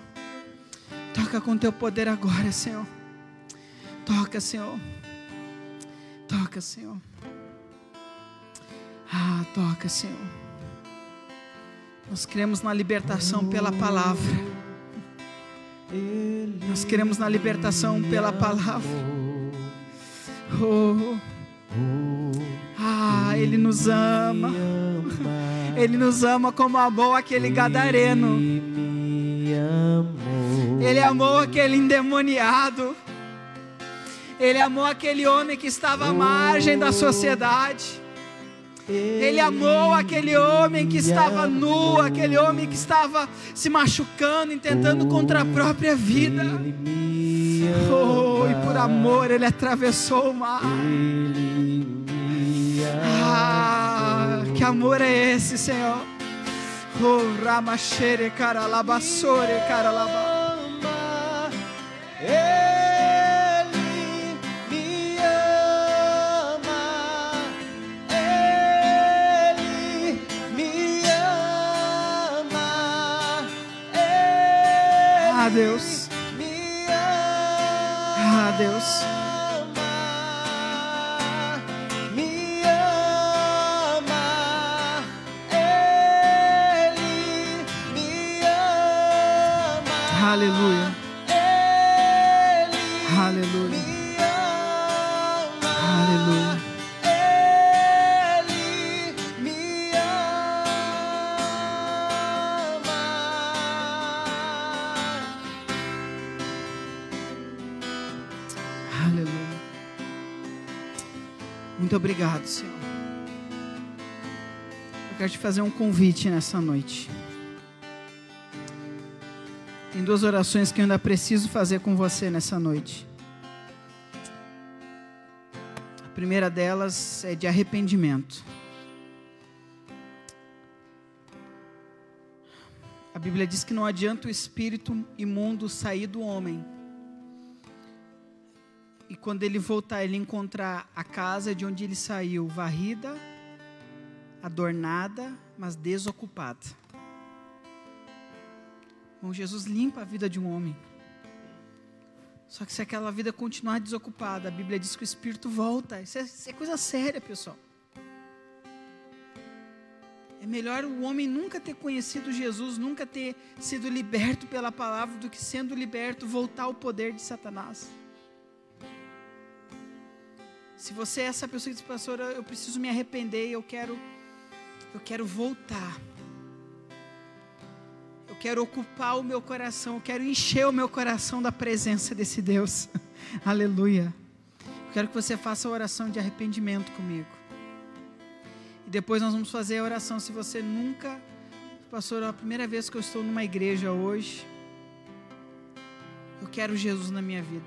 Toca com teu poder agora, Senhor. Toca, Senhor. Toca, Senhor. Ah, toca, Senhor. Nós queremos na libertação pela palavra. Nós queremos na libertação pela palavra. Oh. Ah, Ele nos ama. Ele nos ama como amou aquele gadareno. Ele amou aquele endemoniado. Ele amou aquele homem que estava à margem da sociedade. Ele amou aquele homem que estava nu, aquele homem que estava se machucando, tentando contra a própria vida. Oh, e por amor ele atravessou o mar. Ah, que amor é esse, Senhor? Oh, Ramachere, cara, labassore, cara, laba. Deus. Ah, Deus. Te fazer um convite nessa noite. Tem duas orações que eu ainda preciso fazer com você nessa noite. A primeira delas é de arrependimento. A Bíblia diz que não adianta o espírito imundo sair do homem e quando ele voltar, ele encontrar a casa de onde ele saiu varrida, adornada, mas desocupada. Bom, Jesus limpa a vida de um homem. Só que se aquela vida continuar desocupada, a Bíblia diz que o Espírito volta. Isso é, isso é coisa séria, pessoal. É melhor o homem nunca ter conhecido Jesus, nunca ter sido liberto pela palavra, do que sendo liberto voltar ao poder de Satanás. Se você é essa pessoa que diz, pastor, eu preciso me arrepender, eu quero, eu quero voltar. Eu quero ocupar o meu coração, eu quero encher o meu coração da presença desse Deus. Aleluia. Eu quero que você faça a oração de arrependimento comigo. E depois nós vamos fazer a oração. Se você nunca, pastor, é a primeira vez que eu estou numa igreja hoje, eu quero Jesus na minha vida.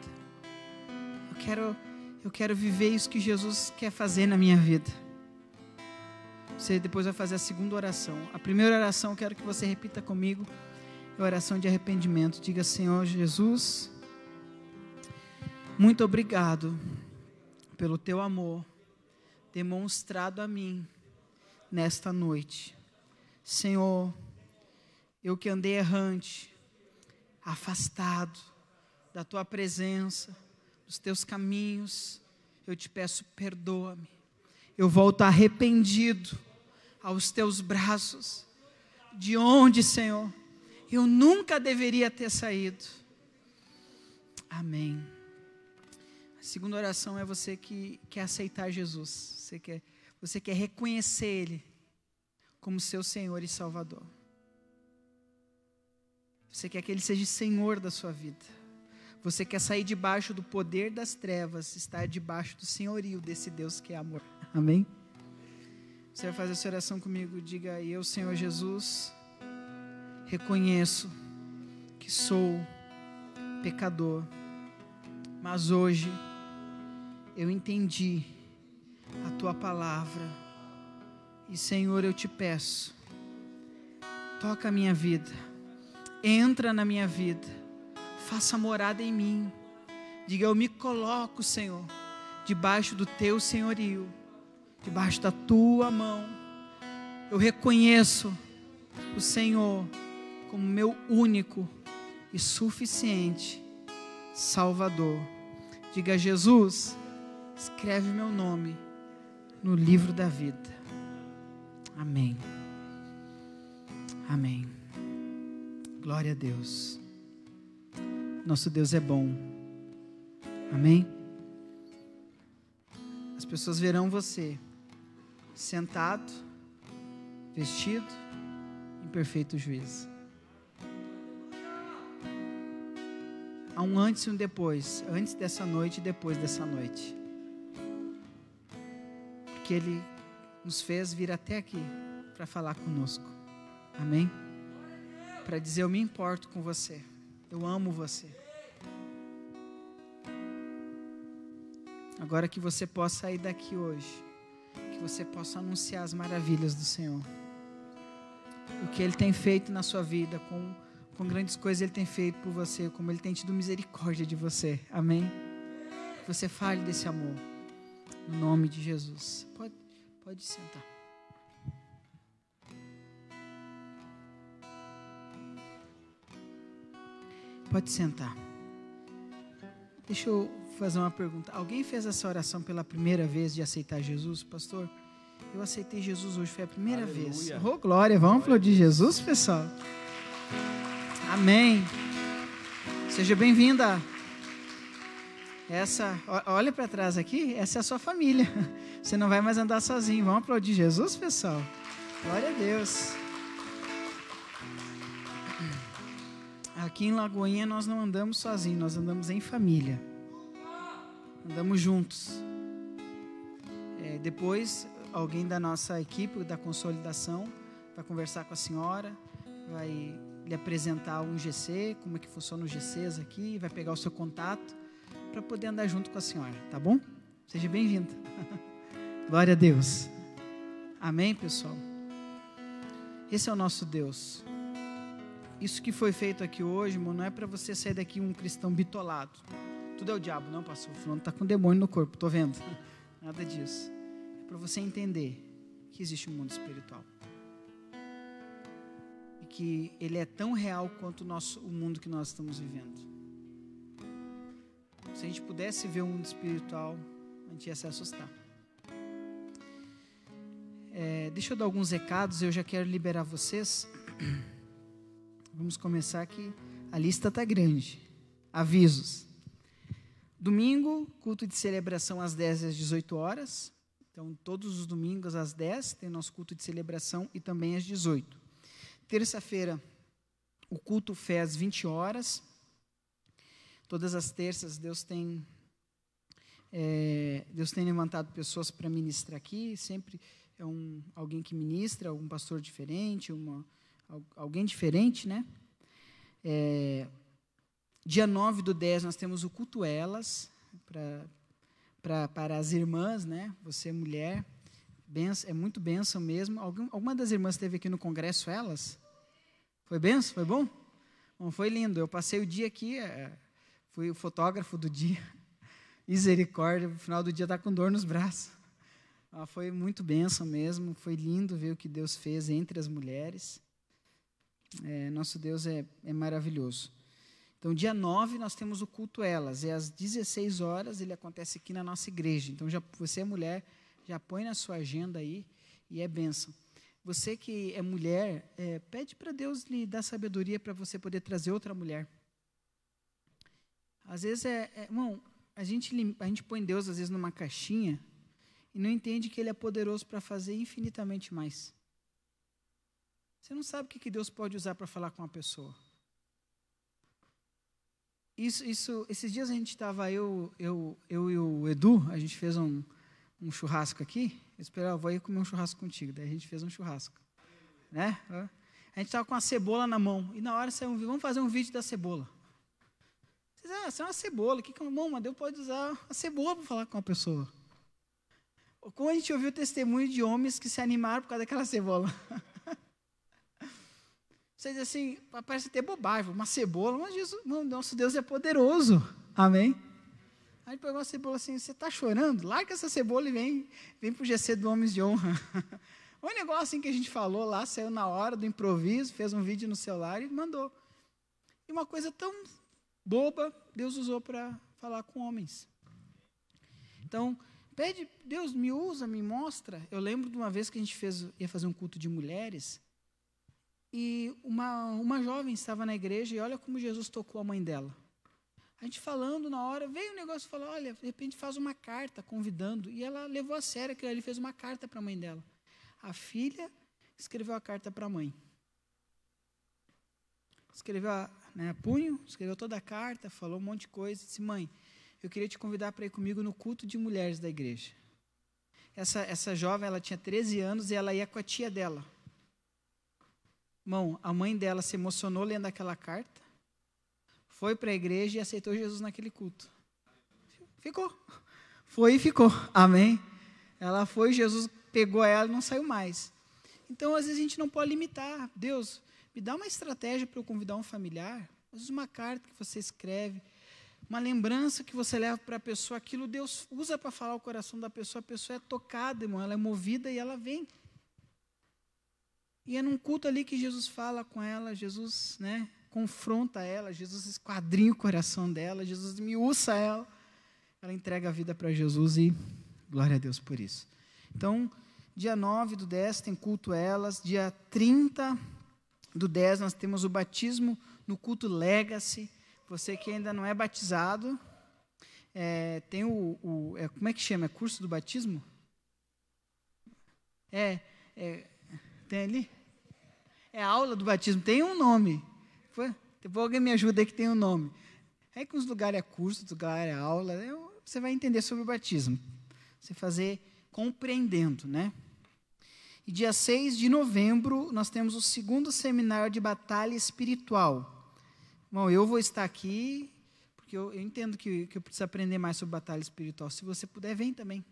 Eu quero eu quero viver isso que Jesus quer fazer na minha vida. Você depois vai fazer a segunda oração. A primeira oração, quero que você repita comigo. É a oração de arrependimento. Diga, Senhor Jesus, muito obrigado pelo teu amor demonstrado a mim nesta noite. Senhor, eu que andei errante, afastado da tua presença, dos teus caminhos, eu te peço, perdoa-me. Eu volto arrependido aos teus braços, de onde, Senhor, eu nunca deveria ter saído. Amém. A segunda oração é você que quer aceitar Jesus, você quer, você quer reconhecer Ele como seu Senhor e Salvador. Você quer que Ele seja Senhor da sua vida. Você quer sair debaixo do poder das trevas, estar debaixo do senhorio desse Deus que é amor. Amém? Você vai fazer essa oração comigo. Diga: Eu, Senhor Jesus, reconheço que sou pecador, mas hoje eu entendi a tua palavra. E, Senhor, eu te peço, toca a minha vida, entra na minha vida faça morada em mim. Diga, eu me coloco, Senhor, debaixo do teu senhorio, debaixo da tua mão. Eu reconheço o Senhor como meu único e suficiente Salvador. Diga, Jesus, escreve meu nome no livro da vida. Amém. Amém. Glória a Deus. Nosso Deus é bom. Amém? As pessoas verão você sentado, vestido, em perfeito juízo. Há um antes e um depois, antes dessa noite e depois dessa noite. Porque Ele nos fez vir até aqui para falar conosco. Amém? Para dizer: Eu me importo com você. Eu amo você. Agora que você possa sair daqui hoje, que você possa anunciar as maravilhas do Senhor. O que Ele tem feito na sua vida, com, com grandes coisas Ele tem feito por você, como Ele tem tido misericórdia de você. Amém? Que você fale desse amor. No nome de Jesus. Pode, pode sentar. Pode sentar. Deixa eu fazer uma pergunta. Alguém fez essa oração pela primeira vez de aceitar Jesus? Pastor, eu aceitei Jesus hoje, foi a primeira Aleluia. vez. Oh, glória, vamos aplaudir Jesus, pessoal. Amém. Seja bem-vinda. Essa, olha para trás aqui, essa é a sua família. Você não vai mais andar sozinho. Vamos aplaudir Jesus, pessoal? Glória a Deus. Aqui em Lagoinha nós não andamos sozinhos, nós andamos em família. Andamos juntos. É, depois, alguém da nossa equipe da consolidação vai conversar com a senhora, vai lhe apresentar um GC, como é que funciona os GCs aqui, vai pegar o seu contato para poder andar junto com a senhora, tá bom? Seja bem-vinda. Glória a Deus. Amém, pessoal? Esse é o nosso Deus. Isso que foi feito aqui hoje, irmão, não é para você sair daqui um cristão bitolado. Tudo é o diabo, não, pastor. Fulano está com demônio no corpo, tô vendo. Nada disso. É para você entender que existe um mundo espiritual. E que ele é tão real quanto o, nosso, o mundo que nós estamos vivendo. Se a gente pudesse ver o mundo espiritual, a gente ia se assustar. É, deixa eu dar alguns recados, eu já quero liberar vocês. Vamos começar que a lista está grande. Avisos. Domingo, culto de celebração às 10 e às 18 horas. Então, todos os domingos às 10 tem nosso culto de celebração e também às 18. Terça-feira, o culto fé às 20 horas. Todas as terças, Deus tem é, Deus tem levantado pessoas para ministrar aqui. Sempre é um, alguém que ministra, um pastor diferente, uma, alguém diferente, né? É, dia 9 do 10 nós temos o culto Elas, pra, pra, para as irmãs, né? Você mulher, benção, é muito bênção mesmo. Algum, alguma das irmãs esteve aqui no congresso Elas? Foi benção? Foi bom? Bom, foi lindo. Eu passei o dia aqui, é, fui o fotógrafo do dia. Misericórdia, no final do dia tá com dor nos braços. Ah, foi muito bênção mesmo, foi lindo ver o que Deus fez entre as mulheres. É, nosso Deus é, é maravilhoso. Então, dia 9, nós temos o culto Elas, é às 16 horas, ele acontece aqui na nossa igreja. Então, já, você é mulher, já põe na sua agenda aí e é bênção. Você que é mulher, é, pede para Deus lhe dar sabedoria para você poder trazer outra mulher. Às vezes é, é a gente, a gente põe Deus às vezes numa caixinha e não entende que Ele é poderoso para fazer infinitamente mais. Você não sabe o que, Deus pode usar para falar com uma pessoa. Isso, isso, esses dias a gente estava, eu, eu, eu e o Edu, a gente fez um, um churrasco aqui. Eu esperava, vou ir comer um churrasco contigo. Daí a gente fez um churrasco. Né? A gente estava com a cebola na mão. E na hora saiu um vamos fazer um vídeo da cebola. Vocês, ah, isso é uma cebola. Que é bom, mas Deus pode usar a cebola para falar com uma pessoa. Como a gente ouviu testemunho de homens que se animaram por causa daquela cebola. Vocês dizem assim, parece até bobagem, uma cebola, mas Jesus, nosso Deus é poderoso. Amém? Aí pegou a cebola assim, você está chorando? Larga essa cebola e vem, vem para o GC do Homens de Honra. Um negócio assim que a gente falou lá, saiu na hora do improviso, fez um vídeo no celular e mandou. E uma coisa tão boba, Deus usou para falar com homens. Então, pede, Deus me usa, me mostra. Eu lembro de uma vez que a gente fez, ia fazer um culto de mulheres, e uma, uma jovem estava na igreja e olha como Jesus tocou a mãe dela. A gente falando na hora, veio um negócio e falou: olha, de repente faz uma carta convidando. E ela levou a sério aquilo ali, fez uma carta para a mãe dela. A filha escreveu a carta para a mãe. Escreveu a né, punho, escreveu toda a carta, falou um monte de coisa. Disse: mãe, eu queria te convidar para ir comigo no culto de mulheres da igreja. Essa, essa jovem, ela tinha 13 anos e ela ia com a tia dela. Irmão, a mãe dela se emocionou lendo aquela carta, foi para a igreja e aceitou Jesus naquele culto. Ficou. Foi e ficou. Amém? Ela foi, Jesus pegou ela e não saiu mais. Então, às vezes, a gente não pode limitar. Deus, me dá uma estratégia para eu convidar um familiar. Às vezes, uma carta que você escreve, uma lembrança que você leva para a pessoa, aquilo Deus usa para falar o coração da pessoa, a pessoa é tocada, irmão, ela é movida e ela vem. E é num culto ali que Jesus fala com ela, Jesus né, confronta ela, Jesus esquadrinha o coração dela, Jesus miúça ela. Ela entrega a vida para Jesus e glória a Deus por isso. Então, dia 9 do 10 tem culto elas, dia 30 do 10 nós temos o batismo no culto Legacy. Você que ainda não é batizado, é, tem o, o é, como é que chama? É curso do batismo? É, é, tem ali? É a aula do batismo, tem um nome. Foi? Depois alguém me ajuda aí que tem um nome. É que uns lugares é curso, outros lugares é aula. Você vai entender sobre o batismo. Você fazer compreendendo, né? E dia 6 de novembro, nós temos o segundo seminário de batalha espiritual. Bom, eu vou estar aqui, porque eu, eu entendo que, que eu preciso aprender mais sobre batalha espiritual. Se você puder, vem também.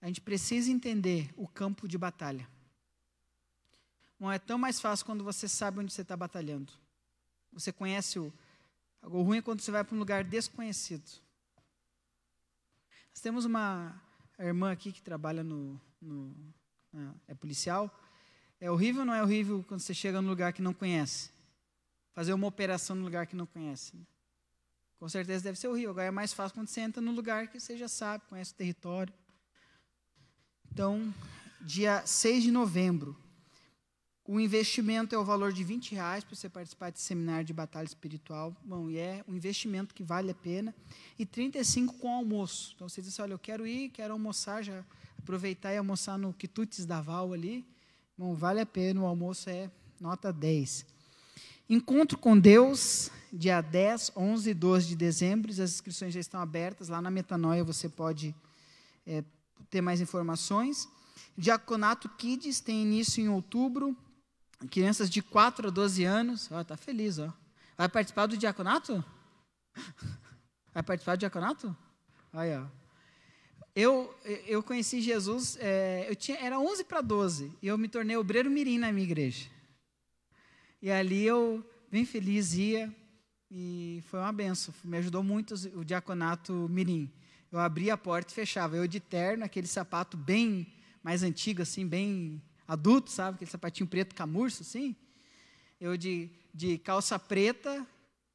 A gente precisa entender o campo de batalha. Não é tão mais fácil quando você sabe onde você está batalhando. Você conhece o. O ruim é quando você vai para um lugar desconhecido. Nós temos uma irmã aqui que trabalha no, no é policial. É horrível ou não é horrível quando você chega num lugar que não conhece? Fazer uma operação num lugar que não conhece. Né? Com certeza deve ser horrível. Agora é mais fácil quando você entra num lugar que você já sabe, conhece o território. Então, dia 6 de novembro, o investimento é o valor de 20 reais para você participar desse seminário de batalha espiritual. Bom, e é um investimento que vale a pena. E 35 com almoço. Então você diz olha, eu quero ir, quero almoçar, já aproveitar e almoçar no Quitutes da Val ali. Bom, vale a pena, o almoço é nota 10. Encontro com Deus, dia 10, 11 e 12 de dezembro. As inscrições já estão abertas. Lá na Metanoia você pode é, ter mais informações. Diaconato Kids tem início em outubro. Crianças de 4 a 12 anos. Ó, tá feliz, ó. Vai participar do diaconato? Vai participar do diaconato? Aí, ó. Eu, eu conheci Jesus, é, eu tinha, era 11 para 12, e eu me tornei obreiro mirim na minha igreja. E ali eu, bem feliz, ia, e foi uma benção, me ajudou muito o diaconato mirim. Eu abria a porta e fechava, eu de terno, aquele sapato bem mais antigo, assim, bem adulto, sabe? Aquele sapatinho preto camurso, assim. Eu de, de calça preta,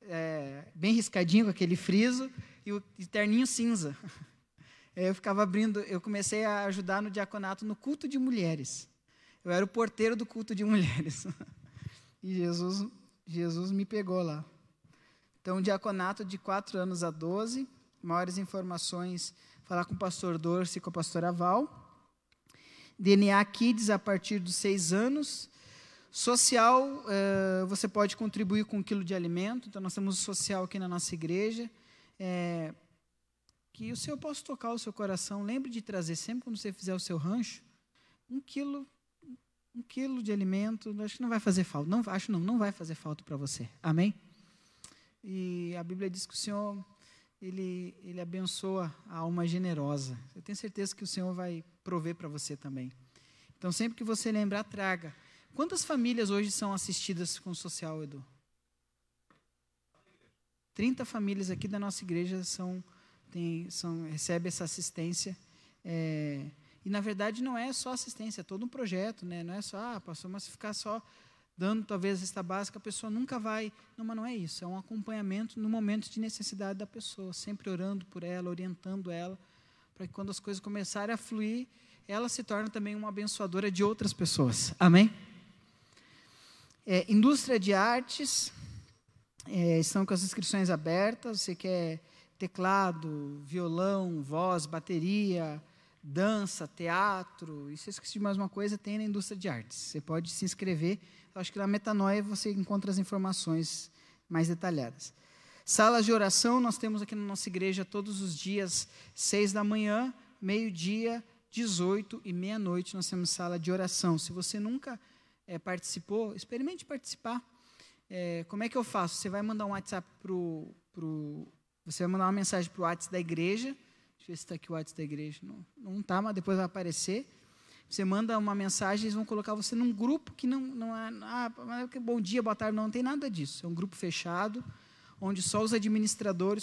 é, bem riscadinho com aquele friso, e o e terninho cinza. eu ficava abrindo, eu comecei a ajudar no diaconato no culto de mulheres. Eu era o porteiro do culto de mulheres. e Jesus, Jesus me pegou lá. Então, diaconato de 4 anos a 12. Maiores informações, falar com o pastor Dorce e com a pastora Val. DNA Kids a partir dos 6 anos. Social, eh, você pode contribuir com um quilo de alimento. Então, nós temos o social aqui na nossa igreja. É, que o Senhor possa tocar o seu coração. Lembre de trazer sempre quando você fizer o seu rancho um quilo, um quilo de alimento. Acho que não vai fazer falta. Não, acho não, não vai fazer falta para você. Amém? E a Bíblia diz que o Senhor ele, ele abençoa a alma generosa. Eu tenho certeza que o Senhor vai prover para você também. Então, sempre que você lembrar, traga. Quantas famílias hoje são assistidas com o social, Edu? 30 famílias aqui da nossa igreja são tem, são, recebe essa assistência. É, e, na verdade, não é só assistência, é todo um projeto. Né? Não é só, ah, pastor, mas ficar só dando talvez esta básica, a pessoa nunca vai. Não, mas não é isso. É um acompanhamento no momento de necessidade da pessoa, sempre orando por ela, orientando ela, para que quando as coisas começarem a fluir, ela se torne também uma abençoadora de outras pessoas. Amém? É, indústria de artes, é, estão com as inscrições abertas. Você quer teclado, violão, voz, bateria, dança, teatro, e se eu esqueci de mais uma coisa, tem na indústria de artes. Você pode se inscrever. Acho que na Metanoia você encontra as informações mais detalhadas. Salas de oração, nós temos aqui na nossa igreja todos os dias, seis da manhã, meio-dia, 18 e meia-noite, nós temos sala de oração. Se você nunca é, participou, experimente participar. É, como é que eu faço? Você vai mandar um WhatsApp para o você vai mandar uma mensagem para o WhatsApp da igreja. Deixa eu ver se está aqui o WhatsApp da igreja. Não está, mas depois vai aparecer. Você manda uma mensagem, eles vão colocar você num grupo que não, não é. Ah, bom dia, boa tarde, não, não tem nada disso. É um grupo fechado, onde só os administradores